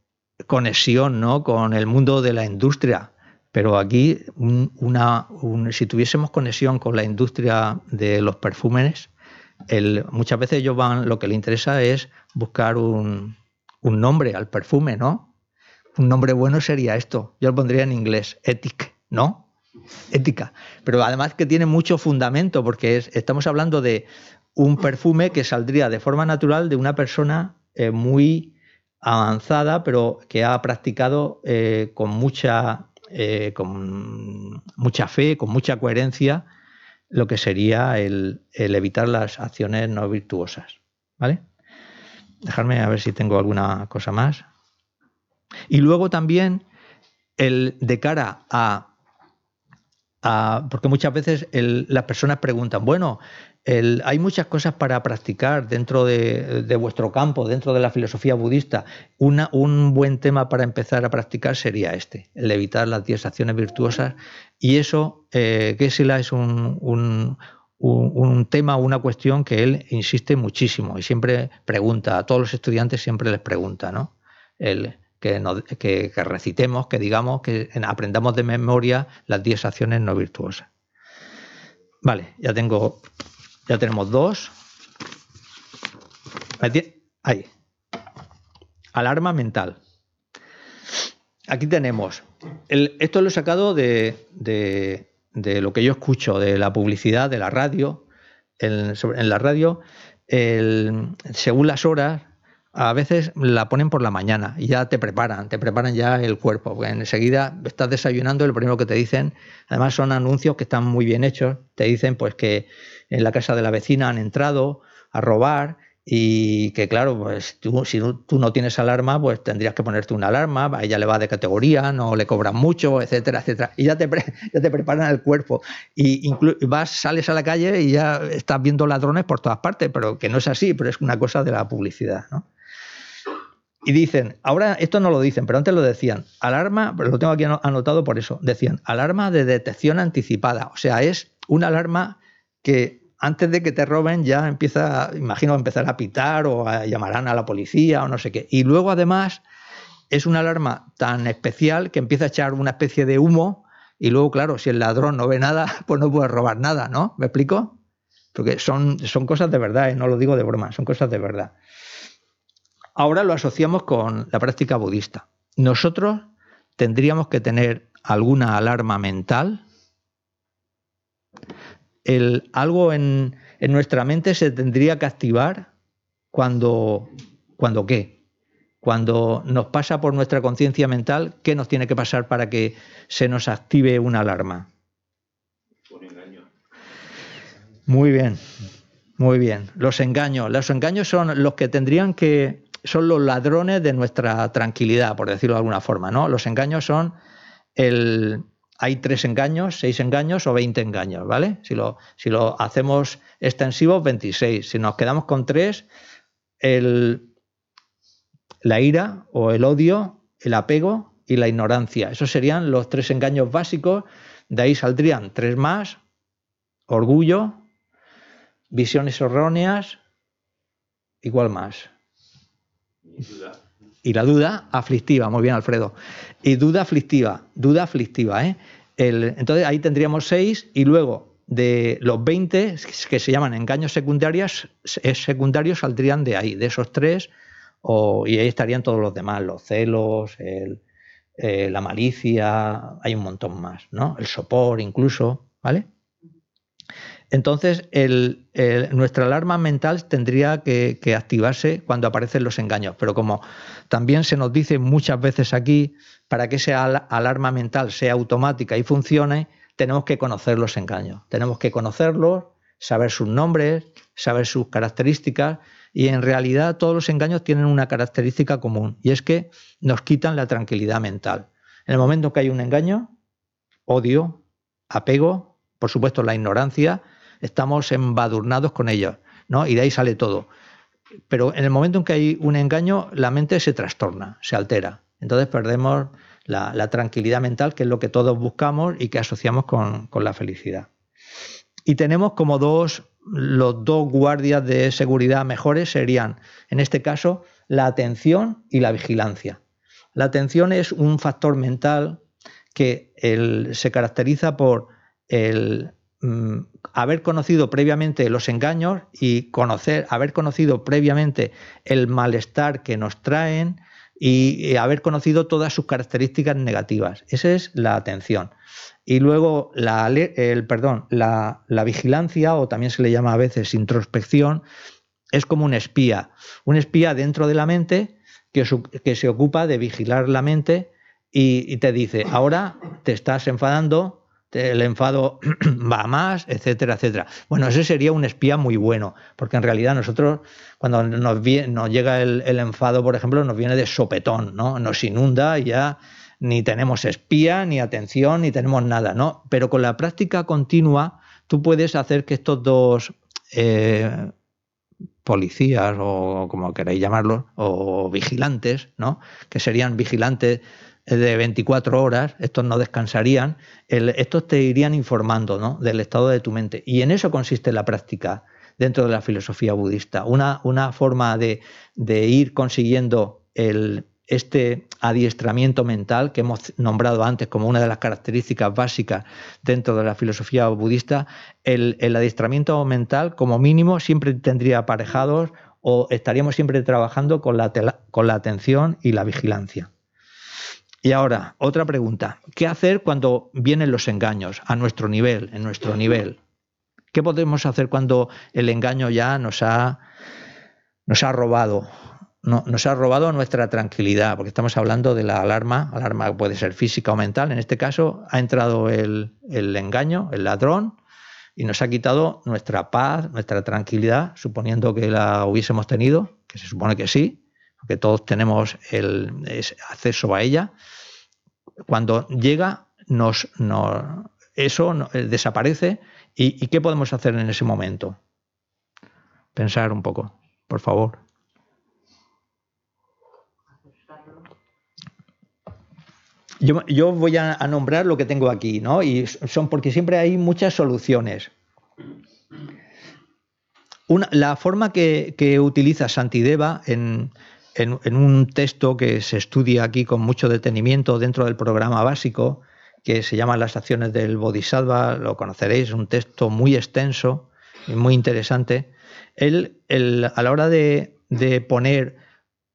Speaker 1: conexión ¿no? con el mundo de la industria, pero aquí una, si tuviésemos conexión con la industria de los perfumes, muchas veces ellos van, lo que les interesa es buscar un, un nombre al perfume, ¿no? Un nombre bueno sería esto. Yo lo pondría en inglés, ethic, ¿no? Ética. Pero además que tiene mucho fundamento, porque estamos hablando de un perfume que saldría de forma natural de una persona eh, muy avanzada, pero que ha practicado eh, con, mucha, eh, con mucha fe, con mucha coherencia, lo que sería el, el, evitar las acciones no virtuosas. ¿Vale? Dejarme a ver si tengo alguna cosa más. Y luego también el de cara a, porque muchas veces las personas preguntan, bueno, hay muchas cosas para practicar dentro de, vuestro campo, dentro de la filosofía budista. un buen tema para empezar a practicar sería este, el evitar las 10 acciones virtuosas. Y eso, eh, es un, un, un, tema, una cuestión que él insiste muchísimo y siempre pregunta, a todos los estudiantes siempre les pregunta, ¿no? El, que, recitemos, que digamos, que aprendamos de memoria las 10 acciones no virtuosas. Vale, ya tengo, ya tenemos dos. Ahí. Alarma mental. Aquí tenemos. esto lo he sacado de, lo que yo escucho, de la publicidad, de la radio. En, en la radio, según las horas, a veces la ponen por la mañana y ya te preparan, te preparan ya el cuerpo. Porque enseguida estás desayunando y lo primero que te dicen, además son anuncios que están muy bien hechos, te dicen pues que en la casa de la vecina han entrado a robar y que claro, pues tú, si tú no tienes alarma, pues tendrías que ponerte una alarma, a ella le va de categoría, no le cobran mucho, etcétera, etcétera. Y ya te, ya te preparan el cuerpo. Y vas, sales a la calle y ya estás viendo ladrones por todas partes, pero que no es así, pero es una cosa de la publicidad, ¿no? Y dicen, ahora esto no lo dicen, pero antes lo decían, alarma, pero lo tengo aquí anotado por eso, decían, alarma de detección anticipada. O sea, es una alarma que antes de que te roben ya empieza, imagino, a empezar a pitar o a llamarán a la policía o no sé qué. Y luego además es una alarma tan especial que empieza a echar una especie de humo y luego, claro, si el ladrón no ve nada, pues no puede robar nada, ¿no? ¿Me explico? Porque son, son cosas de verdad, ¿eh? no lo digo de broma, son cosas de verdad. Ahora lo asociamos con la práctica budista. Nosotros tendríamos que tener alguna alarma mental. El, algo en, nuestra mente se tendría que activar cuando, cuando qué? Cuando nos pasa por nuestra conciencia mental, ¿qué nos tiene que pasar para que se nos active una alarma? Un engaño. Muy bien, muy bien. Los engaños. Los engaños son los que tendrían que son los ladrones de nuestra tranquilidad, por decirlo de alguna forma, ¿no? Los engaños son el... Hay tres engaños, seis engaños o veinte engaños, ¿vale? Si lo, si lo hacemos extensivo, 26. Si nos quedamos con tres, el, la ira o el odio, el apego y la ignorancia. Esos serían los tres engaños básicos. De ahí saldrían tres más, orgullo, visiones erróneas, igual más. Y la duda aflictiva, muy bien Alfredo. Y duda aflictiva, duda aflictiva. ¿eh? entonces ahí tendríamos seis y luego de los 20 que se llaman engaños secundarios, secundarios saldrían de ahí, de esos tres, y ahí estarían todos los demás, los celos, eh, la malicia, hay un montón más, ¿no? El sopor incluso, ¿vale? Entonces nuestra alarma mental tendría que, activarse cuando aparecen los engaños. Pero como también se nos dice muchas veces aquí, para que esa alarma mental sea automática y funcione, tenemos que conocer los engaños. Tenemos que conocerlos, saber sus nombres, saber sus características y en realidad todos los engaños tienen una característica común y es que nos quitan la tranquilidad mental. En el momento que hay un engaño, odio, apego, por supuesto la ignorancia, estamos embadurnados con ellos, ¿no? Y de ahí sale todo. Pero en el momento en que hay un engaño, la mente se trastorna, se altera. Entonces perdemos la, tranquilidad mental, que es lo que todos buscamos y que asociamos con, con la felicidad. Y tenemos como dos, los dos guardias de seguridad mejores serían, en este caso, la atención y la vigilancia. La atención es un factor mental que se caracteriza por el mm, haber conocido previamente los engaños y conocer, haber conocido previamente el malestar que nos traen y haber conocido todas sus características negativas. Esa es la atención. Y luego la, el, perdón, la, vigilancia, o también se le llama a veces introspección, es como un espía. Un espía dentro de la mente que, que se ocupa de vigilar la mente y, te dice, ahora te estás enfadando, el enfado va más, etcétera, etcétera. Bueno, ese sería un espía muy bueno, porque en realidad nosotros, cuando nos, llega el, enfado, por ejemplo, nos viene de sopetón, ¿no? Nos inunda y ya ni tenemos espía, ni atención, ni tenemos nada, ¿no? Pero con la práctica continua, tú puedes hacer que estos dos eh, policías, o como queráis llamarlos, o vigilantes, ¿no? Que serían vigilantes de 24 horas, estos no descansarían, estos te irían informando ¿no? del estado de tu mente. Y en eso consiste la práctica dentro de la filosofía budista. Una, una forma de, ir consiguiendo el, este adiestramiento mental que hemos nombrado antes como una de las características básicas dentro de la filosofía budista, el, el adiestramiento mental como mínimo siempre tendría aparejados o estaríamos siempre trabajando con la, con la atención y la vigilancia. Y ahora, otra pregunta. ¿Qué hacer cuando vienen los engaños a nuestro nivel, en nuestro nivel? ¿Qué podemos hacer cuando el engaño ya nos ha, nos ha robado? nos ha robado nuestra tranquilidad, porque estamos hablando de la alarma, alarma puede ser física o mental, en este caso ha entrado el, el engaño, el ladrón, y nos ha quitado nuestra paz, nuestra tranquilidad, suponiendo que la hubiésemos tenido, que se supone que sí, porque todos tenemos el acceso a ella, cuando llega, nos, eso eh, desaparece y, qué podemos hacer en ese momento. Pensar un poco, por favor. Yo, voy a, nombrar lo que tengo aquí, ¿no? Y son porque siempre hay muchas soluciones. la forma que, que utiliza Santideva en, en, un texto que se estudia aquí con mucho detenimiento dentro del programa básico, que se llama Las acciones del Bodhisattva, lo conoceréis, un texto muy extenso y muy interesante. Él, a la hora de, poner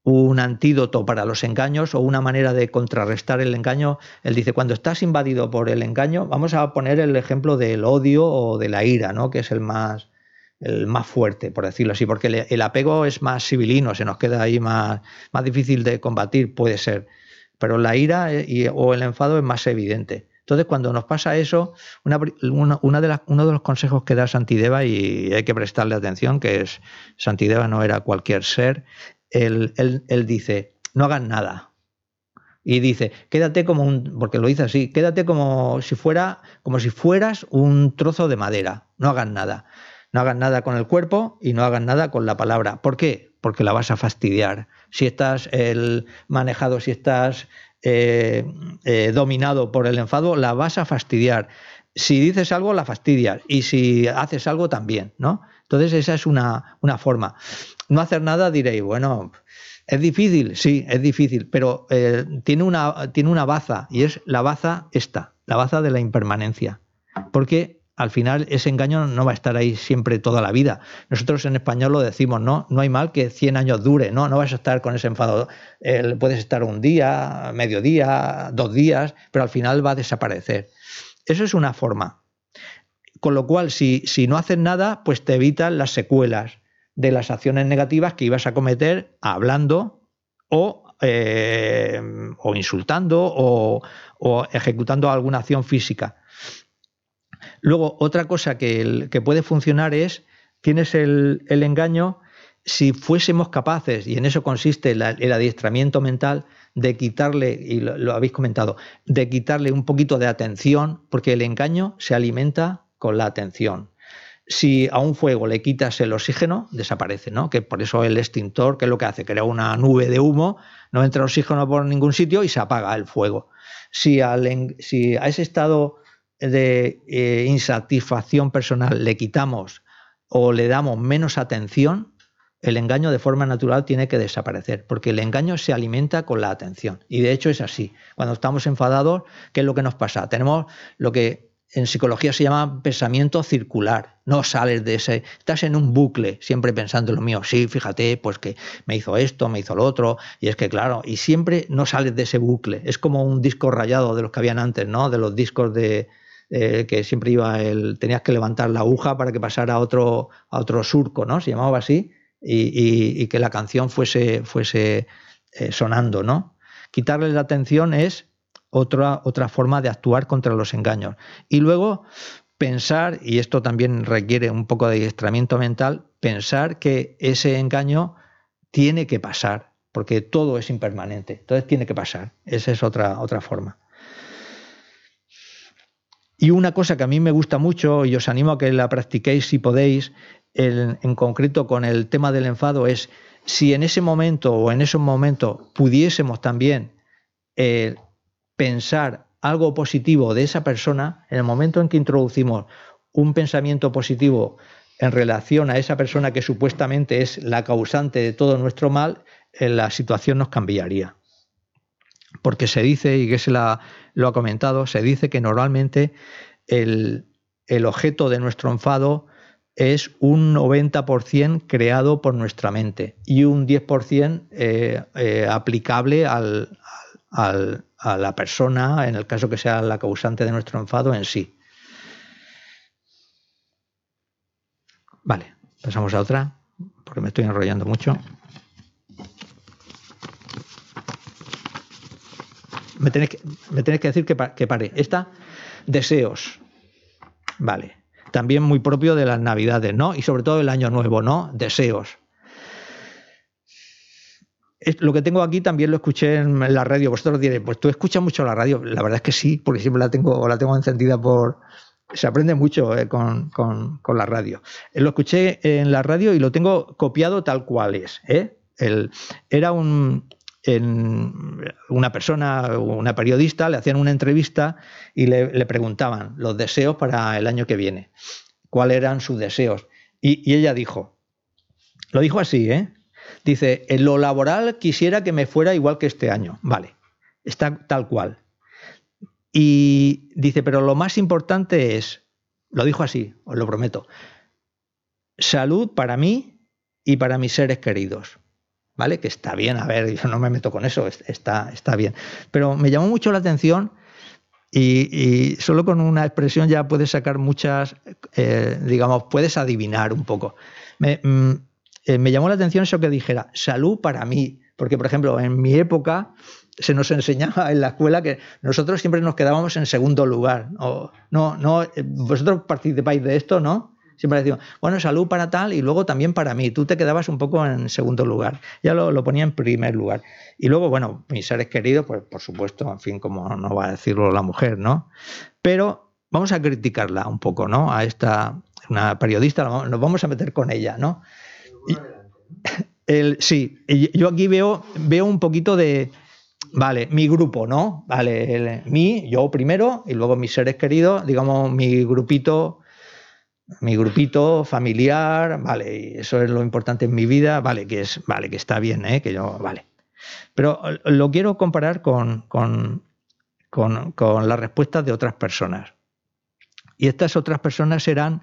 Speaker 1: un antídoto para los engaños o una manera de contrarrestar el engaño, él dice, cuando estás invadido por el engaño, vamos a poner el ejemplo del odio o de la ira, ¿no? que es el más, el más fuerte, por decirlo así, porque el, apego es más civilino, se nos queda ahí más, más difícil de combatir, puede ser, pero la ira eh, o el enfado es más evidente. Entonces, cuando nos pasa eso, una, una, de uno de los consejos que da Santideva, y hay que prestarle atención, que es Santideva no era cualquier ser, él, él dice, no hagan nada, y dice, quédate como un, porque lo dice así, quédate como si fuera, como si fueras un trozo de madera, no hagan nada. No hagas nada con el cuerpo y no hagas nada con la palabra. ¿Por qué? Porque la vas a fastidiar. Si estás el, manejado, si estás eh, eh, dominado por el enfado, la vas a fastidiar. Si dices algo, la fastidias. Y si haces algo, también, ¿no? Entonces, esa es una, una forma. No hacer nada, diréis, bueno, es difícil, sí, es difícil, pero eh, tiene, una, tiene una baza, y es la baza esta, la baza de la impermanencia. Porque al final ese engaño no va a estar ahí siempre toda la vida. Nosotros en español lo decimos, no, no hay mal que 100 años dure, no, no vas a estar con ese enfado. puedes estar un día, medio día, dos días, pero al final va a desaparecer. Eso es una forma. con lo cual, si, si no haces nada, pues te evitan las secuelas de las acciones negativas que ibas a cometer hablando o, eh, o insultando o, ejecutando alguna acción física. Luego, otra cosa que, que puede funcionar es, tienes el, engaño, si fuésemos capaces, y en eso consiste el, adiestramiento mental, de quitarle, y lo, habéis comentado, de quitarle un poquito de atención, porque el engaño se alimenta con la atención. Si a un fuego le quitas el oxígeno, desaparece, ¿no? Que por eso el extintor, ¿qué es lo que hace? Crea una nube de humo, no entra oxígeno por ningún sitio y se apaga el fuego. Si, al, si a ese estado de eh, insatisfacción personal le quitamos o le damos menos atención, el engaño de forma natural tiene que desaparecer, porque el engaño se alimenta con la atención. Y de hecho es así. Cuando estamos enfadados, ¿qué es lo que nos pasa? Tenemos lo que en psicología se llama pensamiento circular. No sales de ese, estás en un bucle, siempre pensando en lo mío. Sí, fíjate, pues que me hizo esto, me hizo lo otro, y es que claro, y siempre no sales de ese bucle. Es como un disco rayado de los que habían antes, ¿no? De los discos de eh, que siempre iba el, tenías que levantar la aguja para que pasara a otro, a otro surco, ¿no? Se llamaba así, y, que la canción fuese, fuese eh, sonando, ¿no? Quitarle la atención es otra, otra forma de actuar contra los engaños. Y luego pensar, y esto también requiere un poco de adiestramiento mental, pensar que ese engaño tiene que pasar, porque todo es impermanente, entonces tiene que pasar. Esa es otra, otra forma. Y una cosa que a mí me gusta mucho y os animo a que la practiquéis si podéis, en concreto con el tema del enfado, es si en ese momento o en esos momentos pudiésemos también eh, pensar algo positivo de esa persona, en el momento en que introducimos un pensamiento positivo en relación a esa persona que supuestamente es la causante de todo nuestro mal, eh, la situación nos cambiaría. Porque se dice, y que se lo ha comentado, se dice que normalmente el, objeto de nuestro enfado es un 90% creado por nuestra mente y un 10% eh, eh, aplicable al, a la persona, en el caso que sea la causante de nuestro enfado en sí. Vale, pasamos a otra, porque me estoy enrollando mucho. Me tenéis que, me que decir que, que pare. Esta, deseos. Vale. También muy propio de las navidades, ¿no? Y sobre todo el año nuevo, ¿no? Deseos lo que tengo aquí también lo escuché en la radio. Vosotros diréis, pues tú escuchas mucho la radio. La verdad es que sí, porque siempre la tengo, la tengo encendida por. Se aprende mucho eh, con, la radio. Lo escuché en la radio y lo tengo copiado tal cual es. ¿eh? era un, una persona, una periodista, le hacían una entrevista y le, preguntaban los deseos para el año que viene. ¿Cuáles eran sus deseos? Y, y ella dijo, lo dijo así, ¿eh? Dice, en lo laboral quisiera que me fuera igual que este año. Vale, está tal cual. Y dice, pero lo más importante es, lo dijo así, os lo prometo, salud para mí y para mis seres queridos. ¿Vale? Que está bien, a ver, yo no me meto con eso, está, está bien. Pero me llamó mucho la atención y, solo con una expresión ya puedes sacar muchas, eh, digamos, puedes adivinar un poco. Me, mm, eh, me llamó la atención eso que dijera, salud para mí, porque por ejemplo, en mi época se nos enseñaba en la escuela que nosotros siempre nos quedábamos en segundo lugar. no, no, eh, vosotros participáis de esto, ¿no? Siempre decimos, bueno, salud para tal y luego también para mí. Tú te quedabas un poco en segundo lugar. Ya lo, lo, ponía en primer lugar. Y luego, bueno, mis seres queridos, pues por supuesto, en fin, como no va a decirlo la mujer, ¿no? Pero vamos a criticarla un poco, ¿no? A esta, una periodista, nos vamos a meter con ella, ¿no? Sí, yo aquí veo, veo un poquito de, vale, mi grupo, ¿no? Vale, mi, yo primero, y luego mis seres queridos, digamos, mi grupito, mi grupito familiar, vale, y eso es lo importante en mi vida, vale, que es, vale, que está bien, ¿eh? Que yo, vale. Pero lo quiero comparar con, con, con, con las respuestas de otras personas. Y estas otras personas serán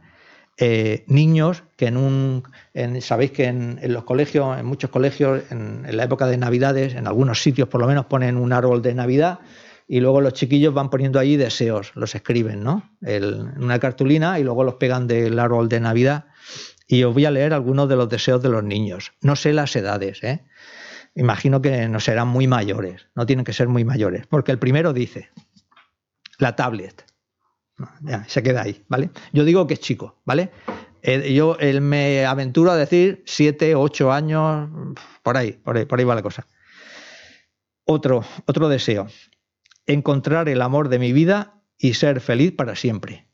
Speaker 1: eh, niños que en un, sabéis que en, los colegios, en muchos colegios, en, la época de Navidades, en algunos sitios por lo menos ponen un árbol de Navidad y luego los chiquillos van poniendo ahí deseos, los escriben, ¿no? en una cartulina y luego los pegan del árbol de Navidad. Y os voy a leer algunos de los deseos de los niños. No sé las edades, ¿eh? Imagino que no serán muy mayores, no tienen que ser muy mayores, porque el primero dice, la tablet. Ya, se queda ahí, ¿vale? Yo digo que es chico, ¿vale? Eh, yo él me aventuro a decir siete, ocho años, por ahí, por ahí, por ahí va la cosa. Otro, otro deseo, encontrar el amor de mi vida y ser feliz para siempre.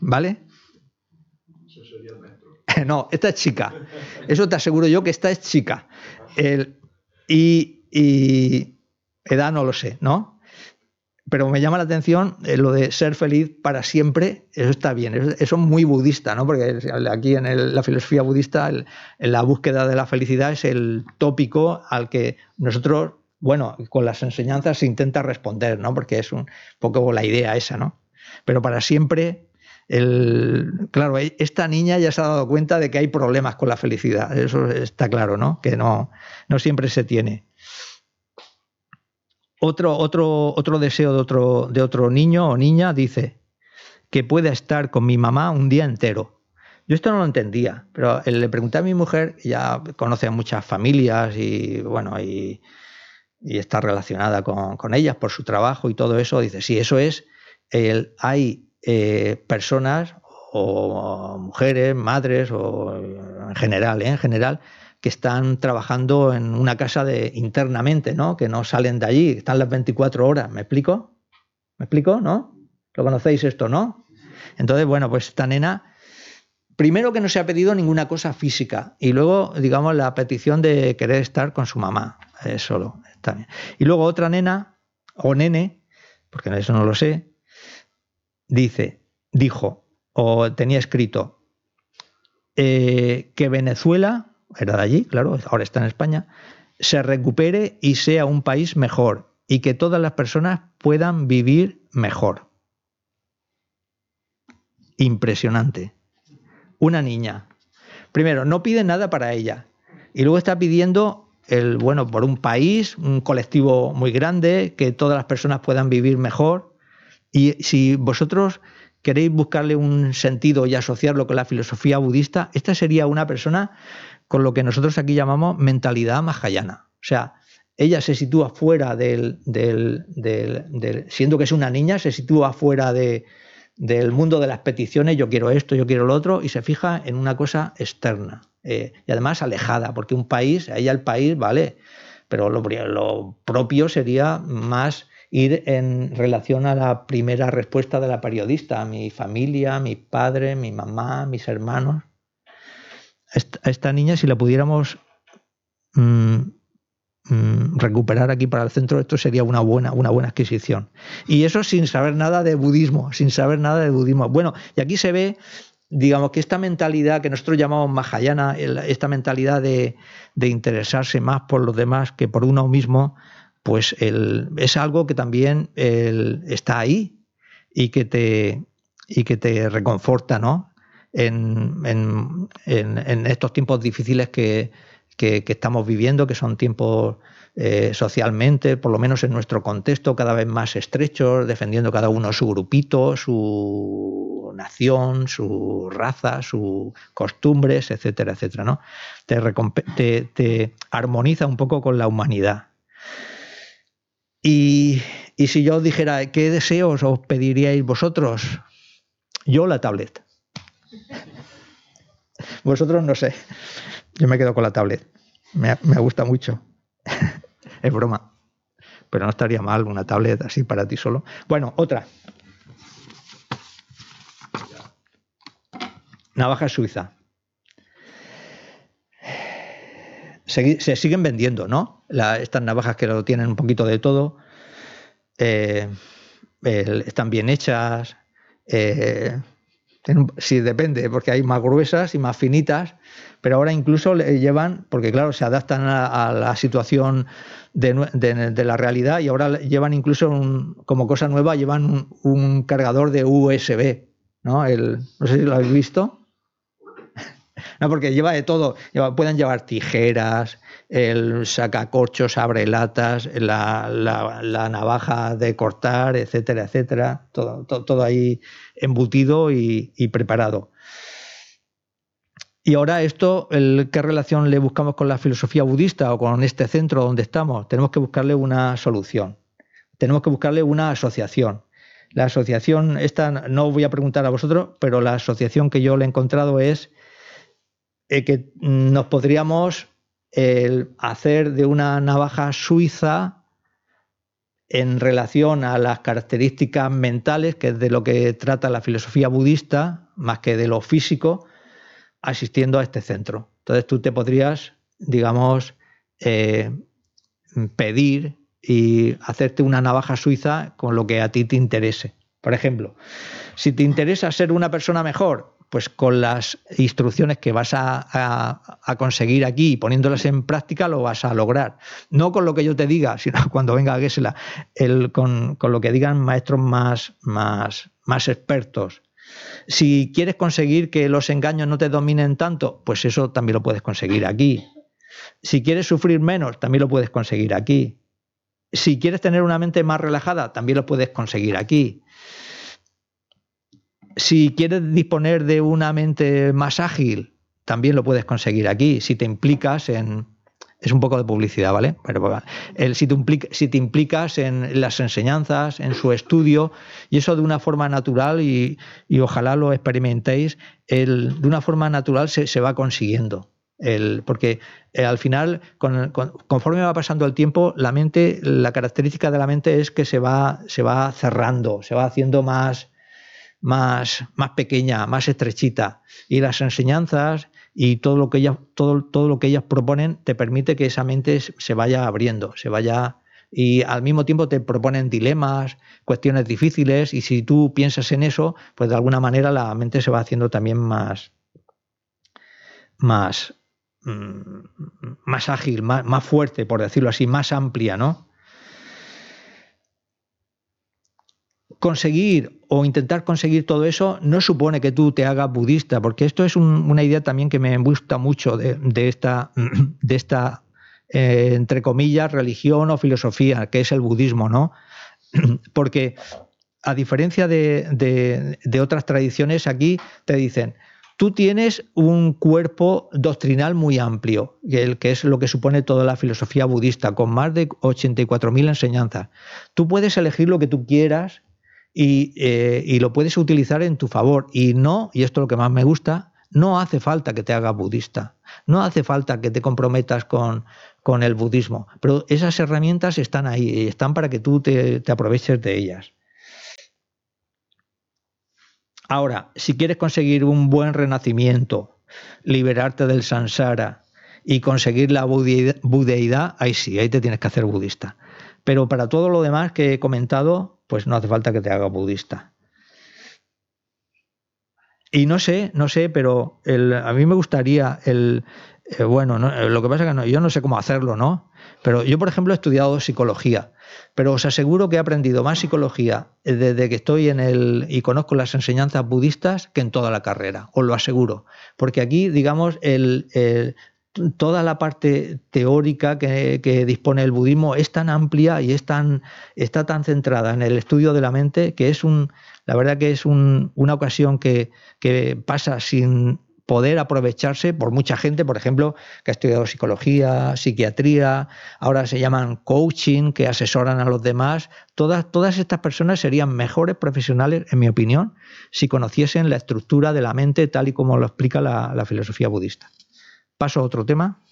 Speaker 1: ¿Vale? No, esta es chica. Eso te aseguro yo que esta es chica. y, y edad no lo sé, ¿no? pero me llama la atención eh, lo de ser feliz para siempre, eso está bien, eso, es muy budista, ¿no? Porque aquí en la filosofía budista en la búsqueda de la felicidad es el tópico al que nosotros, bueno, con las enseñanzas se intenta responder, ¿no? Porque es un poco la idea esa, ¿no? Pero para siempre, el, claro, e, esta niña ya se ha dado cuenta de que hay problemas con la felicidad, eso está claro, ¿no? Que no, no siempre se tiene. Otro, otro, otro deseo de otro, de otro niño o niña dice que pueda estar con mi mamá un día entero. Yo esto no lo entendía, pero le pregunté a mi mujer, ya conoce a muchas familias y bueno, y, está relacionada con, ellas por su trabajo y todo eso. Dice, sí, eso es, el, hay eh, personas o mujeres, madres, o en general, ¿eh? en general, que están trabajando en una casa de internamente, ¿no? Que no salen de allí, están las 24 horas. ¿Me explico? ¿Me explico? ¿No? ¿Lo conocéis esto, no? Entonces, bueno, pues esta nena, primero que no se ha pedido ninguna cosa física y luego, digamos, la petición de querer estar con su mamá, eh, solo. Y luego otra nena, o nene, porque eso no lo sé, dice, dijo, o tenía escrito, eh, que Venezuela era de allí, claro, ahora está en España, se recupere y sea un país mejor y que todas las personas puedan vivir mejor. Impresionante. Una niña. Primero, no pide nada para ella. Y luego está pidiendo el, bueno, por un país, un colectivo muy grande, que todas las personas puedan vivir mejor. Y si vosotros queréis buscarle un sentido y asociarlo con la filosofía budista, esta sería una persona con lo que nosotros aquí llamamos mentalidad mahayana. O sea, ella se sitúa fuera del, del, siendo que es una niña, se sitúa fuera de, del mundo de las peticiones, yo quiero esto, yo quiero lo otro, y se fija en una cosa externa. Eh, y además alejada, porque un país, ella el país, vale, pero lo, lo, propio sería más ir en relación a la primera respuesta de la periodista, a mi familia, mi padre, mi mamá, mis hermanos a esta niña, si la pudiéramos mm, mm, recuperar aquí para el centro, esto sería una buena, una buena adquisición. Y eso sin saber nada de budismo, sin saber nada de budismo. Bueno, y aquí se ve, digamos, que esta mentalidad que nosotros llamamos Mahayana, esta mentalidad de, interesarse más por los demás que por uno mismo, pues es algo que también está ahí y que te, y que te reconforta, ¿no? en, estos tiempos difíciles que, estamos viviendo, que son tiempos eh, socialmente, por lo menos en nuestro contexto, cada vez más estrechos, defendiendo cada uno su grupito, su nación, su raza, sus costumbres, etcétera, etcétera. ¿no? Te, te, armoniza un poco con la humanidad. Y, y si yo os dijera, ¿qué deseos os pediríais vosotros? Yo la tablet. Vosotros no sé. Yo me quedo con la tablet. Me, gusta mucho. es broma. Pero no estaría mal una tablet así para ti solo. Bueno, otra. Navaja suiza. Se, siguen vendiendo, ¿no? estas navajas que lo tienen un poquito de todo. Eh, están bien hechas. Eh, Sí, depende, porque hay más gruesas y más finitas, pero ahora incluso le llevan, porque claro, se adaptan a, la situación de, la realidad y ahora llevan incluso como cosa nueva, llevan un, cargador de USB, ¿no? El, no sé si lo habéis visto. No, porque lleva de todo. pueden llevar tijeras, el sacacorchos, abre latas, la, la, navaja de cortar, etcétera, etcétera. Todo, todo, ahí embutido y, preparado. Y ahora esto, ¿qué relación le buscamos con la filosofía budista o con este centro donde estamos? Tenemos que buscarle una solución. Tenemos que buscarle una asociación. La asociación, esta no voy a preguntar a vosotros, pero la asociación que yo le he encontrado es eh, que nos podríamos hacer de una navaja suiza en relación a las características mentales, que es de lo que trata la filosofía budista, más que de lo físico, asistiendo a este centro. Entonces tú te podrías, digamos, eh, pedir y hacerte una navaja suiza con lo que a ti te interese. Por ejemplo, si te interesa ser una persona mejor, pues con las instrucciones que vas a, conseguir aquí poniéndolas en práctica lo vas a lograr. No con lo que yo te diga, sino cuando venga Gesela, el, con, lo que digan maestros más, más, más expertos. Si quieres conseguir que los engaños no te dominen tanto, pues eso también lo puedes conseguir aquí. Si quieres sufrir menos, también lo puedes conseguir aquí. Si quieres tener una mente más relajada, también lo puedes conseguir aquí. Si quieres disponer de una mente más ágil, también lo puedes conseguir aquí. Si te implicas en... Es un poco de publicidad, ¿vale? Pero, el, si, te si te implicas en las enseñanzas, en su estudio, y eso de una forma natural, y, ojalá lo experimentéis, el, de una forma natural se, se va consiguiendo porque eh, al final, conforme va pasando el tiempo, la mente, la característica de la mente es que se va, se va cerrando, se va haciendo más, más, más pequeña, más estrechita. Y las enseñanzas y todo lo que ellas, todo, todo lo que ellas proponen te permite que esa mente se vaya abriendo, se vaya y al mismo tiempo te proponen dilemas, cuestiones difíciles, y si tú piensas en eso, pues de alguna manera la mente se va haciendo también más, más, Mm, más ágil, más, fuerte, por decirlo así, más amplia, ¿no? Conseguir o intentar conseguir todo eso no supone que tú te hagas budista, porque esto es una idea también que me gusta mucho de, esta, de esta eh, entre comillas, religión o filosofía, que es el budismo, ¿no? Porque a diferencia de, otras tradiciones, aquí te dicen, Tú tienes un cuerpo doctrinal muy amplio, que es lo que supone toda la filosofía budista, con más de 84.000 enseñanzas. Tú puedes elegir lo que tú quieras eh, y, lo puedes utilizar en tu favor. Y no, y esto es lo que más me gusta, no hace falta que te hagas budista, no hace falta que te comprometas con, con el budismo, pero esas herramientas están ahí, y están para que tú te aproveches de ellas. Ahora, si quieres conseguir un buen renacimiento, liberarte del samsara y conseguir la budeidad, ahí sí, ahí te tienes que hacer budista. Pero para todo lo demás que he comentado, pues no hace falta que te haga budista. Y no sé, no sé, pero a mí me gustaría el, eh, bueno, lo que pasa es que yo no sé cómo hacerlo, ¿no? Pero yo, por ejemplo, he estudiado psicología pero os aseguro que he aprendido más psicología desde que estoy en el y conozco las enseñanzas budistas que en toda la carrera, os lo aseguro. Porque aquí, digamos, toda la parte teórica que, dispone el budismo es tan amplia y es tan, está tan centrada en el estudio de la mente que es un, la verdad que es una ocasión que, que pasa sin, poder aprovecharse por mucha gente, por ejemplo, que ha estudiado psicología, psiquiatría, ahora se llaman coaching, que asesoran a los demás. Todas, todas estas personas serían mejores profesionales, en mi opinión, si conociesen la estructura de la mente tal y como lo explica la filosofía budista. Paso a otro tema.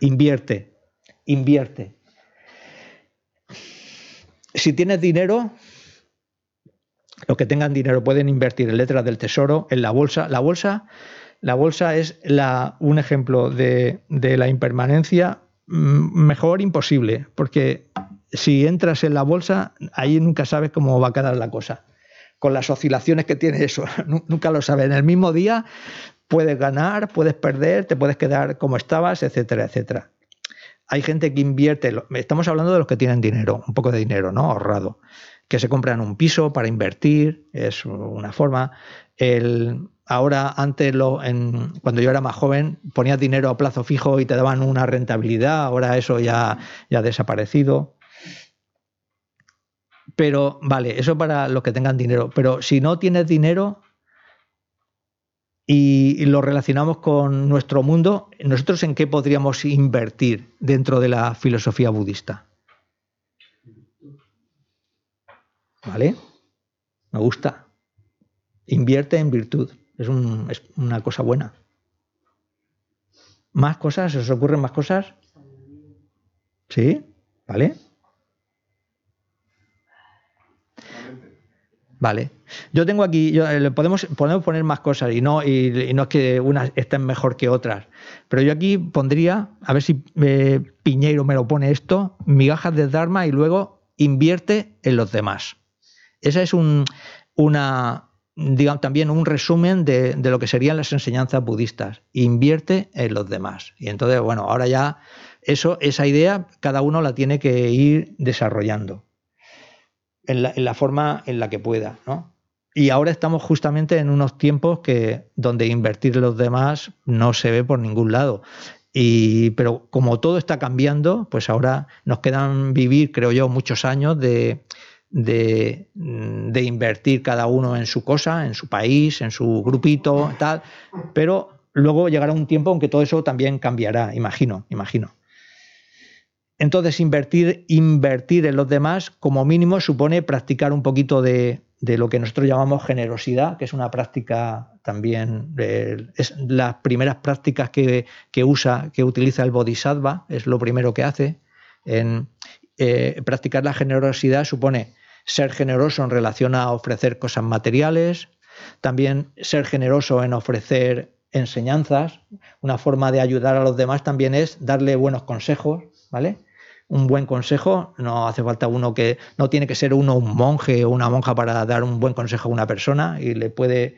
Speaker 1: Invierte, invierte. Si tienes dinero, los que tengan dinero pueden invertir en letras del tesoro, en la bolsa. La bolsa, la bolsa es un ejemplo de, la impermanencia mm, mejor imposible, porque si entras en la bolsa, ahí nunca sabes cómo va a quedar la cosa. Con las oscilaciones que tiene eso, nunca lo sabes. En el mismo día puedes ganar, puedes perder, te puedes quedar como estabas, etcétera, etcétera. Hay gente que invierte, estamos hablando de los que tienen dinero, un poco de dinero, ¿no? Ahorrado que se compran un piso para invertir, es una forma. El, ahora, antes, lo, en, cuando yo era más joven, ponías dinero a plazo fijo y te daban una rentabilidad, ahora eso ya, ya ha desaparecido. Pero, vale, eso para los que tengan dinero. Pero si no tienes dinero, y, lo relacionamos con nuestro mundo, ¿nosotros en qué podríamos invertir dentro de la filosofía budista? ¿Vale? Me gusta. Invierte en virtud. Es, es una cosa buena. ¿Más cosas? ¿Se os ocurren más cosas? ¿Sí? ¿Vale? Vale. Yo tengo aquí, yo, eh, podemos, podemos poner más cosas y no, y, no es que unas estén mejor que otras. Pero yo aquí pondría, a ver si eh, Piñeiro me lo pone esto, migajas de Dharma y luego invierte en los demás. Esa es un, una, digamos, también un resumen de, de, lo que serían las enseñanzas budistas. Invierte en los demás. Y entonces, bueno, ahora ya eso, esa idea cada uno la tiene que ir desarrollando en la, forma en la que pueda, ¿no? Y ahora estamos justamente en unos tiempos que donde invertir los demás no se ve por ningún lado. Y, pero como todo está cambiando, pues ahora nos quedan vivir, creo yo, muchos años de, de, de, invertir cada uno en su cosa, en su país, en su grupito, tal. Pero luego llegará un tiempo en que todo eso también cambiará, imagino, imagino. Entonces, invertir, invertir en los demás, como mínimo, supone practicar un poquito de, lo que nosotros llamamos generosidad, que es una práctica también, es las primeras prácticas que, usa, que utiliza el Bodhisattva, es lo primero que hace. Eh, practicar la generosidad supone ser generoso en relación a ofrecer cosas materiales, también ser generoso en ofrecer enseñanzas. Una forma de ayudar a los demás también es darle buenos consejos, ¿vale? Un buen consejo, no hace falta uno que, no tiene que ser uno un monje o una monja para dar un buen consejo a una persona y le puede,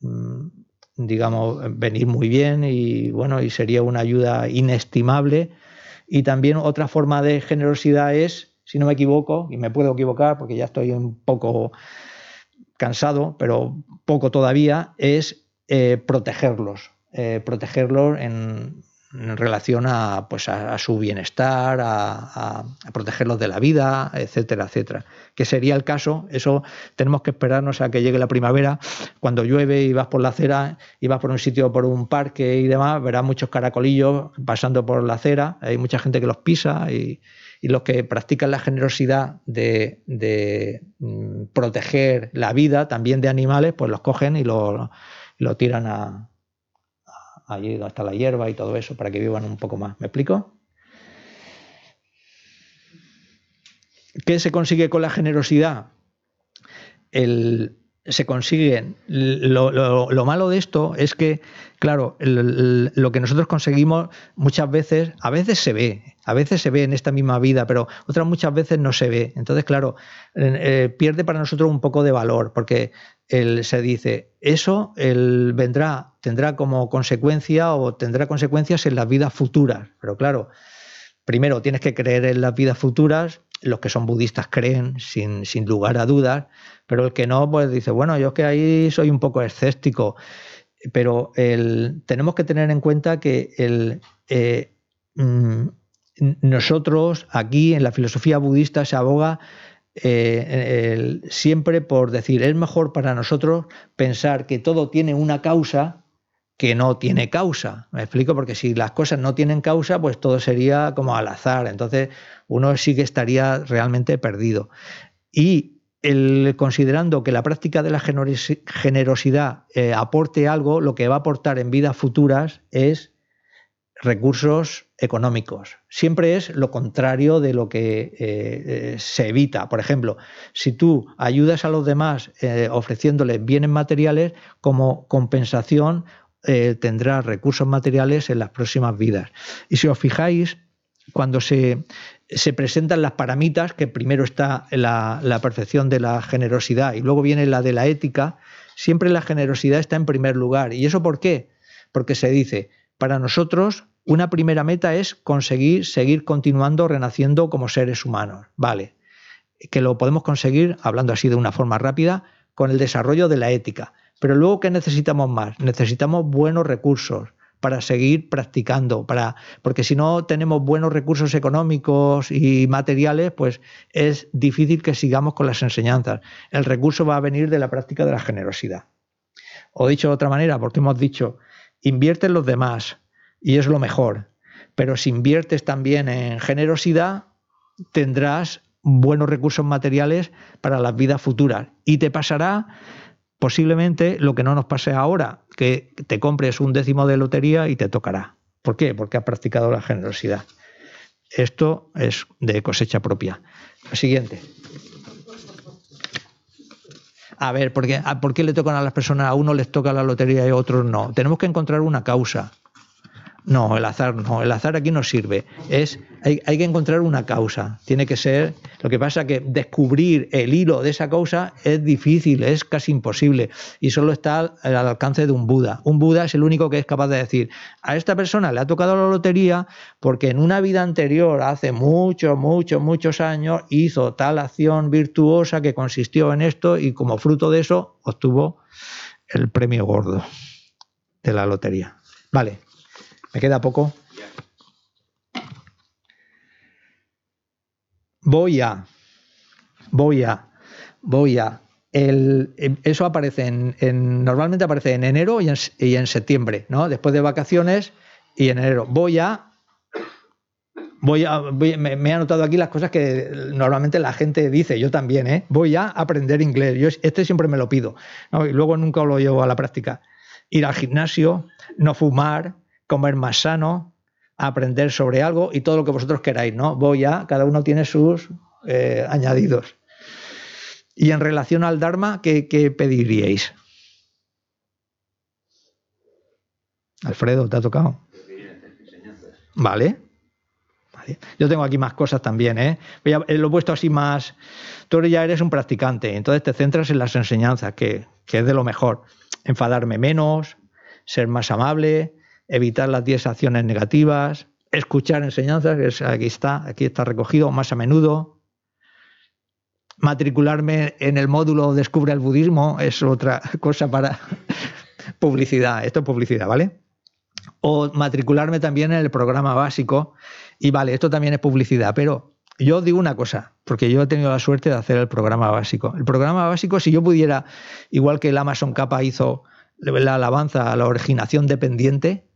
Speaker 1: mm, digamos, venir muy bien y bueno, y sería una ayuda inestimable. Y también otra forma de generosidad es, si no me equivoco, y me puedo equivocar porque ya estoy un poco cansado, pero poco todavía, es eh, protegerlos. Eh, protegerlos en, en relación a, pues a, su bienestar, a, protegerlos de la vida, etcétera, etcétera. Que sería el caso, eso tenemos que esperarnos a que llegue la primavera, cuando llueve y vas por la acera y vas por un sitio, por un parque y demás, verás muchos caracolillos pasando por la acera, hay mucha gente que los pisa y, los que practican la generosidad de, mm, proteger la vida también de animales, pues los cogen y lo, lo tiran a, allí donde está la hierba y todo eso, para que vivan un poco más. ¿Me explico? ¿Qué se consigue con la generosidad? El, se consigue. Lo, malo de esto es que, claro, lo que nosotros conseguimos muchas veces, a veces se ve, a veces se ve en esta misma vida, pero otras muchas veces no se ve. Entonces, claro, eh, pierde para nosotros un poco de valor, porque se dice, eso vendrá, tendrá como consecuencia o tendrá consecuencias en las vidas futuras. Pero claro, primero tienes que creer en las vidas futuras, los que son budistas creen sin, sin lugar a dudas, pero el que no, pues dice, bueno, yo es que ahí soy un poco escéptico. Pero tenemos que tener en cuenta que eh, mm, nosotros aquí en la filosofía budista se aboga eh, siempre por decir, es mejor para nosotros pensar que todo tiene una causa que no tiene causa. Me explico, porque si las cosas no tienen causa, pues todo sería como al azar. Entonces uno sí que estaría realmente perdido. Y considerando que la práctica de la generosidad eh, aporte algo, lo que va a aportar en vidas futuras es recursos económicos. Siempre es lo contrario de lo que eh, eh, se evita. Por ejemplo, si tú ayudas a los demás ofreciéndoles bienes materiales, como compensación tendrás recursos materiales en las próximas vidas. Y si os fijáis, cuando se, se presentan las paramitas, que primero está la, la perfección de la generosidad y luego viene la de la ética, siempre la generosidad está en primer lugar. ¿Y eso por qué? Porque se dice, para nosotros una primera meta es conseguir seguir continuando renaciendo como seres humanos. Vale. que lo podemos conseguir, hablando así de una forma rápida, con el desarrollo de la ética. Pero luego, ¿qué necesitamos más? Necesitamos buenos recursos para seguir practicando, para, porque si no tenemos buenos recursos económicos y materiales, pues es difícil que sigamos con las enseñanzas. El recurso va a venir de la práctica de la generosidad. O dicho de otra manera, porque hemos dicho, invierte en los demás y es lo mejor, pero si inviertes también en generosidad, tendrás buenos recursos materiales para las vidas futuras y te pasará posiblemente lo que no nos pase ahora, que te compres un décimo de lotería y te tocará. ¿Por qué? Porque has practicado la generosidad. Esto es de cosecha propia. siguiente. A ver, ¿por qué, ¿por qué le tocan a las personas? A uno les toca la lotería y a otros no. Tenemos que encontrar una causa. No, el azar no, el azar aquí no sirve. Es, hay, que encontrar una causa. Tiene que ser. Lo que pasa que descubrir el hilo de esa causa es difícil, es casi imposible. Y solo está al, alcance de un Buda. Un Buda es el único que es capaz de decir: a esta persona le ha tocado la lotería porque en una vida anterior, hace muchos, muchos, muchos años, hizo tal acción virtuosa que consistió en esto y como fruto de eso obtuvo el premio gordo de la lotería. Vale, ¿Me queda poco? Voy a, voy a, voy a. Eso aparece en, normalmente aparece en enero y en, septiembre, ¿no? Después de vacaciones y en enero. Voy a voy a, me, he anotado aquí las cosas que normalmente la gente dice, yo también, ¿eh? voy a aprender inglés. Yo este siempre me lo pido, y luego nunca lo llevo a la práctica. Ir al gimnasio, no fumar, comer más sano, aprender sobre algo y todo lo que vosotros queráis, ¿no? Voy a, cada uno tiene sus eh, añadidos. Y en relación al Dharma, ¿qué, pediríais? Alfredo, ¿te ha tocado? Vale. Yo tengo aquí más cosas también, ¿eh? eh lo he puesto así más. Tú ya eres un practicante, entonces te centras en las enseñanzas, que, que es de lo mejor. Enfadarme menos, ser más amable, evitar las 10 acciones negativas, escuchar enseñanzas, que aquí está, aquí está recogido más a menudo. Matricularme en el módulo Descubre el budismo es otra cosa para publicidad. Esto es publicidad, ¿vale? O matricularme también en el programa básico. Y vale, esto también es publicidad, pero yo digo una cosa, porque yo he tenido la suerte de hacer el programa básico. El programa básico, si yo pudiera, igual que el Amazon Kappa hizo la alabanza a la originación dependiente,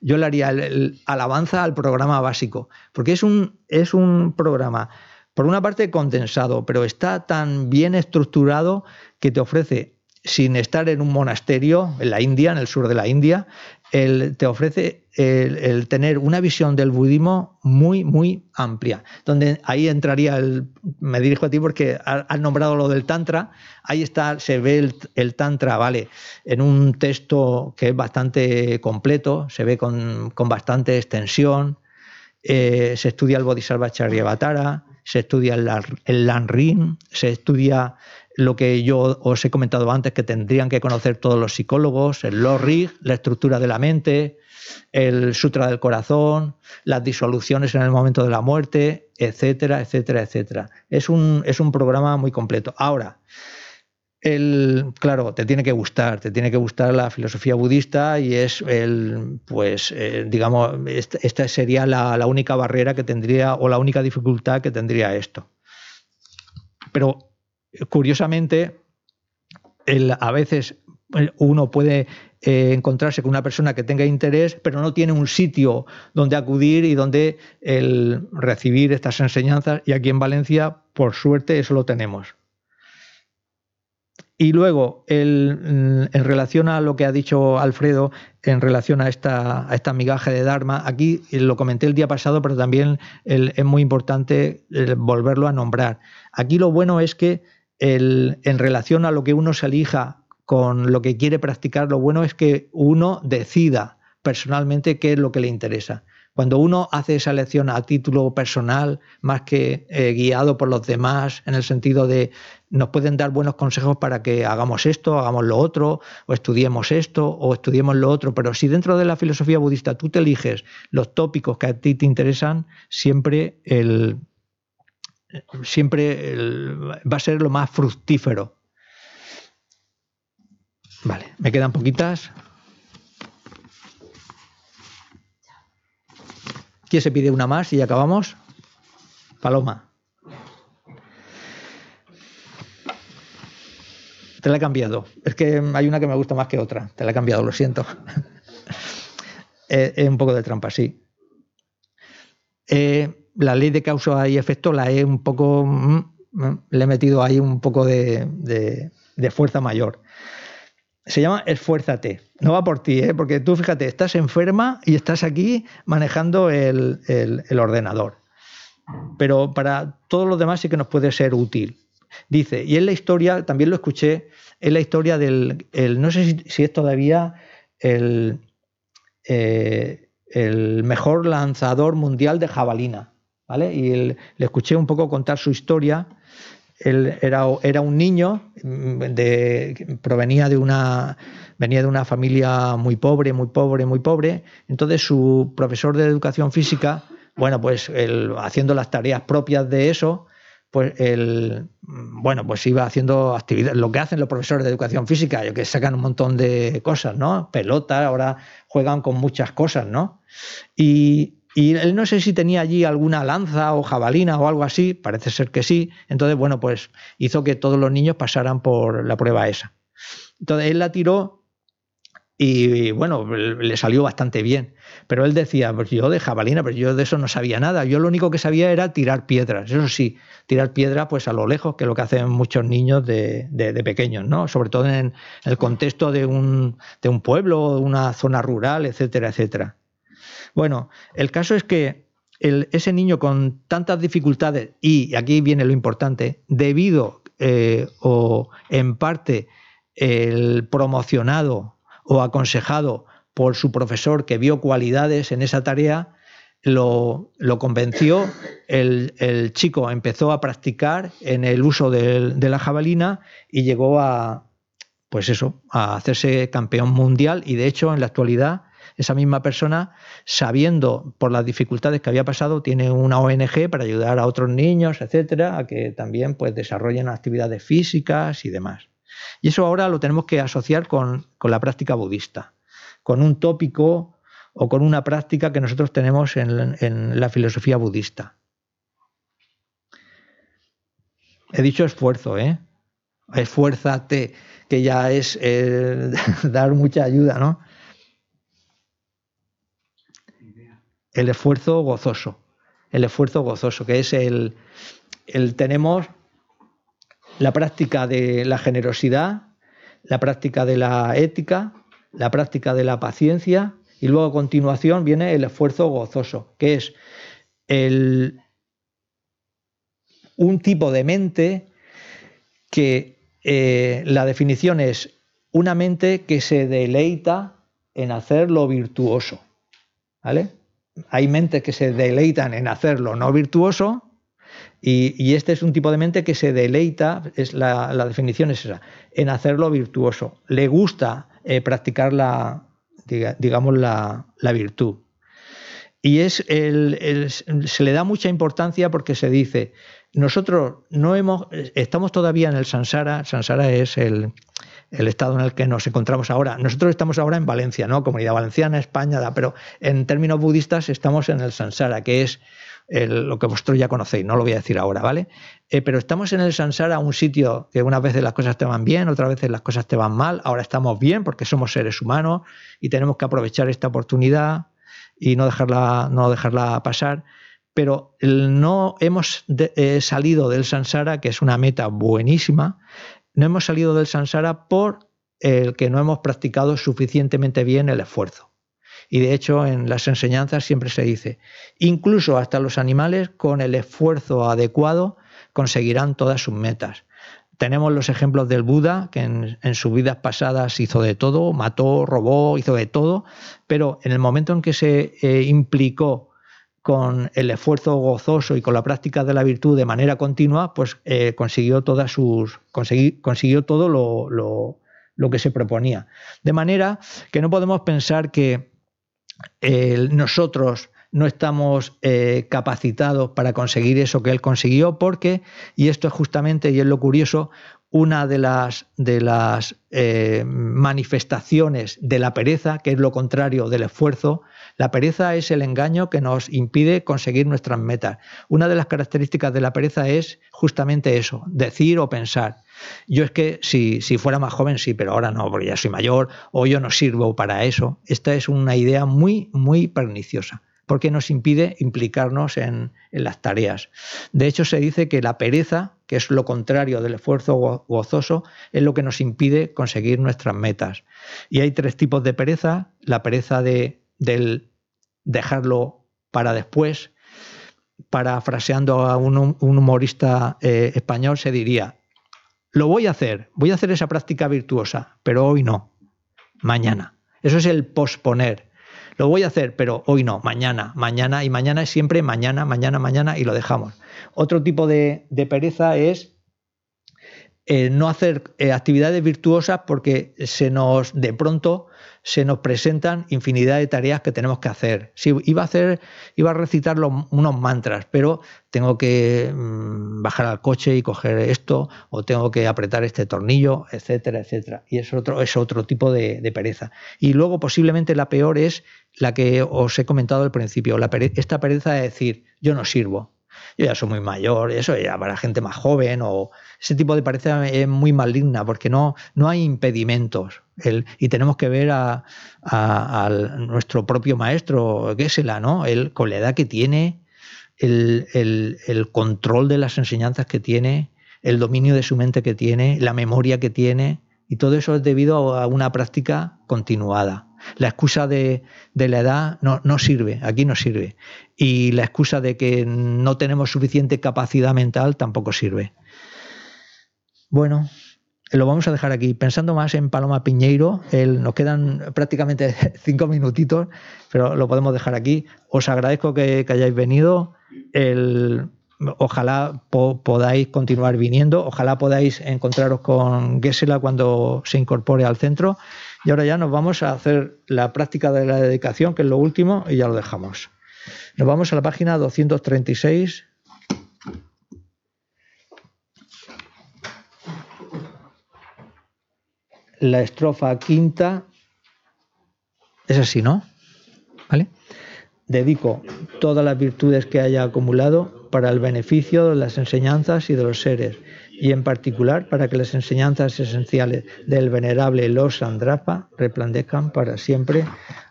Speaker 1: yo le haría el, alabanza al programa básico, porque es un, es un programa, por una parte condensado, pero está tan bien estructurado que te ofrece sin estar en un monasterio en la India, en el sur de la India, te ofrece el, tener una visión del budismo muy, muy amplia. Donde ahí entraría el. Me dirijo a ti porque has nombrado lo del Tantra. Ahí está, se ve el, Tantra, ¿vale? En un texto que es bastante completo, se ve con, bastante extensión. Eh, se estudia el Bodhisattva Charyavatara, se estudia el, el Lanrin, se estudia lo que yo os he comentado antes que tendrían que conocer todos los psicólogos, el Lorig, la estructura de la mente, el Sutra del Corazón, las disoluciones en el momento de la muerte, etcétera, etcétera, etcétera. Es un, es un programa muy completo. Ahora, el, claro, te tiene que gustar, te tiene que gustar la filosofía budista y es el, pues, eh, digamos, esta, sería la, la única barrera que tendría o la única dificultad que tendría esto. Pero curiosamente, a veces eh, uno puede eh, encontrarse con una persona que tenga interés, pero no tiene un sitio donde acudir y donde el recibir estas enseñanzas. Y aquí en Valencia, por suerte, eso lo tenemos. Y luego, en relación a lo que ha dicho Alfredo, en relación a esta, a esta migaja de Dharma, aquí lo comenté el día pasado, pero también es muy importante volverlo a nombrar. Aquí lo bueno es que en relación a lo que uno se elija con lo que quiere practicar, lo bueno es que uno decida personalmente qué es lo que le interesa. Cuando uno hace esa elección a título personal, más que eh, guiado por los demás, en el sentido de nos pueden dar buenos consejos para que hagamos esto, hagamos lo otro, o estudiemos esto, o estudiemos lo otro, pero si dentro de la filosofía budista tú te eliges los tópicos que a ti te interesan, siempre el, siempre va a ser lo más fructífero. Vale, me quedan poquitas. ¿Quién se pide una más y acabamos? Paloma. Te la he cambiado. Es que hay una que me gusta más que otra. Te la he cambiado, lo siento. es, un poco de trampa, sí. Eh, la ley de causa y efecto la he un poco. Mm, mm, le he metido ahí un poco de, fuerza mayor. Se llama esfuérzate. No va por ti, ¿eh? porque tú fíjate, estás enferma y estás aquí manejando el, ordenador. Pero para todos los demás sí que nos puede ser útil. Dice, y en la historia, también lo escuché, en la historia del, no sé si, es todavía eh, el mejor lanzador mundial de jabalina. Y le escuché un poco contar su historia. Él era, era un niño, mm, de, provenía de una, venía de una familia muy pobre, muy pobre, muy pobre. Entonces su profesor de educación física, bueno, pues haciendo las tareas propias de eso, pues él, bueno, pues iba haciendo actividades, lo que hacen los profesores de educación física, que sacan un montón de cosas, ¿no? Pelota, ahora juegan con muchas cosas, ¿no? Y, y él no sé si tenía allí alguna lanza o jabalina o algo así, parece ser que sí. Entonces, bueno, pues hizo que todos los niños pasaran por la prueba esa. Entonces él la tiró y bueno, le salió bastante bien. Pero él decía, pues yo de jabalina, pero yo de eso no sabía nada. Yo lo único que sabía era tirar piedras. Eso sí, tirar piedra pues a lo lejos, que es lo que hacen muchos niños de, de, pequeños, ¿no? Sobre todo en el contexto de un, de un pueblo, una zona rural, etcétera, etcétera. Bueno, el caso es que ese niño con tantas dificultades, y aquí viene lo importante, debido eh, o en parte el promocionado o aconsejado por su profesor que vio cualidades en esa tarea, lo, convenció, el, chico empezó a practicar en el uso de, de, la jabalina y llegó a, pues eso, a hacerse campeón mundial y de hecho en la actualidad esa misma persona, sabiendo por las dificultades que había pasado, tiene una ONG para ayudar a otros niños, etcétera, a que también pues, desarrollen actividades físicas y demás. Y eso ahora lo tenemos que asociar con, la práctica budista, con un tópico o con una práctica que nosotros tenemos en, la filosofía budista. He dicho esfuerzo, ¿eh? Esfuérzate, que ya es eh, dar mucha ayuda, ¿no? El esfuerzo gozoso, el esfuerzo gozoso, que es el, el tenemos la práctica de la generosidad, la práctica de la ética, la práctica de la paciencia y luego a continuación viene el esfuerzo gozoso, que es el, un tipo de mente que eh, la definición es una mente que se deleita en hacer lo virtuoso. ¿Vale? Hay mentes que se deleitan en hacerlo no virtuoso y, este es un tipo de mente que se deleita, es la, definición es esa, en hacerlo virtuoso. Le gusta eh, practicar la, digamos, la, virtud. Y es se le da mucha importancia porque se dice, nosotros no hemos, estamos todavía en el Sansara, Sansara es el, el estado en el que nos encontramos ahora. Nosotros estamos ahora en Valencia, ¿no? Comunidad Valenciana, España, pero en términos budistas estamos en el Sansara, que es lo que vosotros ya conocéis, no lo voy a decir ahora, ¿vale? Eh, pero estamos en el Sansara, un sitio que unas veces las cosas te van bien, otras veces las cosas te van mal, ahora estamos bien porque somos seres humanos y tenemos que aprovechar esta oportunidad y no dejarla, no dejarla pasar. Pero no hemos eh, salido del Sansara, que es una meta buenísima, no hemos salido del samsara por el que no hemos practicado suficientemente bien el esfuerzo. Y de hecho en las enseñanzas siempre se dice, incluso hasta los animales con el esfuerzo adecuado conseguirán todas sus metas. Tenemos los ejemplos del Buda, que en, sus vidas pasadas hizo de todo, mató, robó, hizo de todo, pero en el momento en que se eh, implicó con el esfuerzo gozoso y con la práctica de la virtud de manera continua, pues eh, consiguió todas sus. consiguió todo lo, que se proponía. De manera que no podemos pensar que nosotros no estamos eh, capacitados para conseguir eso que él consiguió, porque, y esto es justamente, y es lo curioso, una de las, de las eh, manifestaciones de la pereza, que es lo contrario del esfuerzo. La pereza es el engaño que nos impide conseguir nuestras metas. Una de las características de la pereza es justamente eso, decir o pensar. Yo es que si, si fuera más joven sí, pero ahora no, porque ya soy mayor o yo no sirvo para eso. Esta es una idea muy, muy perniciosa porque nos impide implicarnos en, las tareas. De hecho, se dice que la pereza, que es lo contrario del esfuerzo gozoso, es lo que nos impide conseguir nuestras metas. Y hay tres tipos de pereza. La pereza de del dejarlo para después. Parafraseando a un, humorista eh, español, se diría, lo voy a hacer, voy a hacer esa práctica virtuosa, pero hoy no, mañana. Eso es el posponer. Lo voy a hacer, pero hoy no, mañana, mañana, y mañana es siempre mañana, mañana, mañana, y lo dejamos. Otro tipo de, pereza es eh, no hacer eh, actividades virtuosas porque se nos, de pronto, se nos presentan infinidad de tareas que tenemos que hacer. Si iba a hacer, iba a recitar unos mantras, pero tengo que mm, bajar al coche y coger esto, o tengo que apretar este tornillo, etcétera, etcétera. Y es otro, es otro tipo de, pereza. Y luego, posiblemente la peor es la que os he comentado al principio, la esta pereza de decir, yo no sirvo, yo ya soy muy mayor, eso ya para gente más joven, o ese tipo de pereza es muy maligna, porque no, no hay impedimentos y tenemos que ver a, nuestro propio maestro Gesela, ¿no? Él, con la edad que tiene, el, control de las enseñanzas que tiene, el dominio de su mente que tiene, la memoria que tiene, y todo eso es debido a una práctica continuada. La excusa de, la edad no, no, sirve, aquí no sirve. Y la excusa de que no tenemos suficiente capacidad mental tampoco sirve. Bueno, lo vamos a dejar aquí. Pensando más en Paloma Piñeiro, nos quedan prácticamente cinco minutitos, pero lo podemos dejar aquí. Os agradezco que, hayáis venido. ojalá podáis continuar viniendo, ojalá podáis encontraros con Gesela cuando se incorpore al centro. Y ahora ya nos vamos a hacer la práctica de la dedicación, que es lo último, y ya lo dejamos. Nos vamos a la página 236 la estrofa quinta es así, ¿no? ¿Vale? Dedico todas las virtudes que haya acumulado para el beneficio de las enseñanzas y de los seres, y en particular para que las enseñanzas esenciales del venerable Los Andrapa replandezcan para siempre.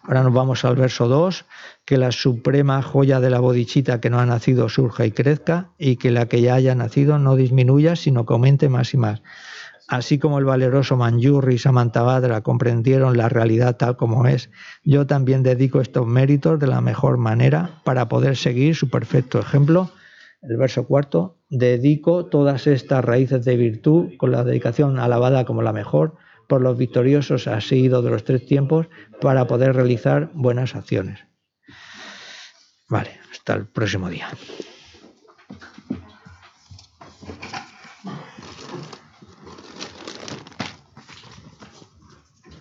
Speaker 1: Ahora nos vamos al verso 2, que la suprema joya de la bodichita que no ha nacido surja y crezca, y que la que ya haya nacido no disminuya, sino que aumente más y más así como el valeroso Manjurri y Samantabhadra comprendieron la realidad tal como es, yo también dedico estos méritos de la mejor manera para poder seguir su perfecto ejemplo. El verso cuarto, dedico todas estas raíces de virtud con la dedicación alabada como la mejor por los victoriosos asidos de los tres tiempos para poder realizar buenas acciones. Vale, hasta el próximo día.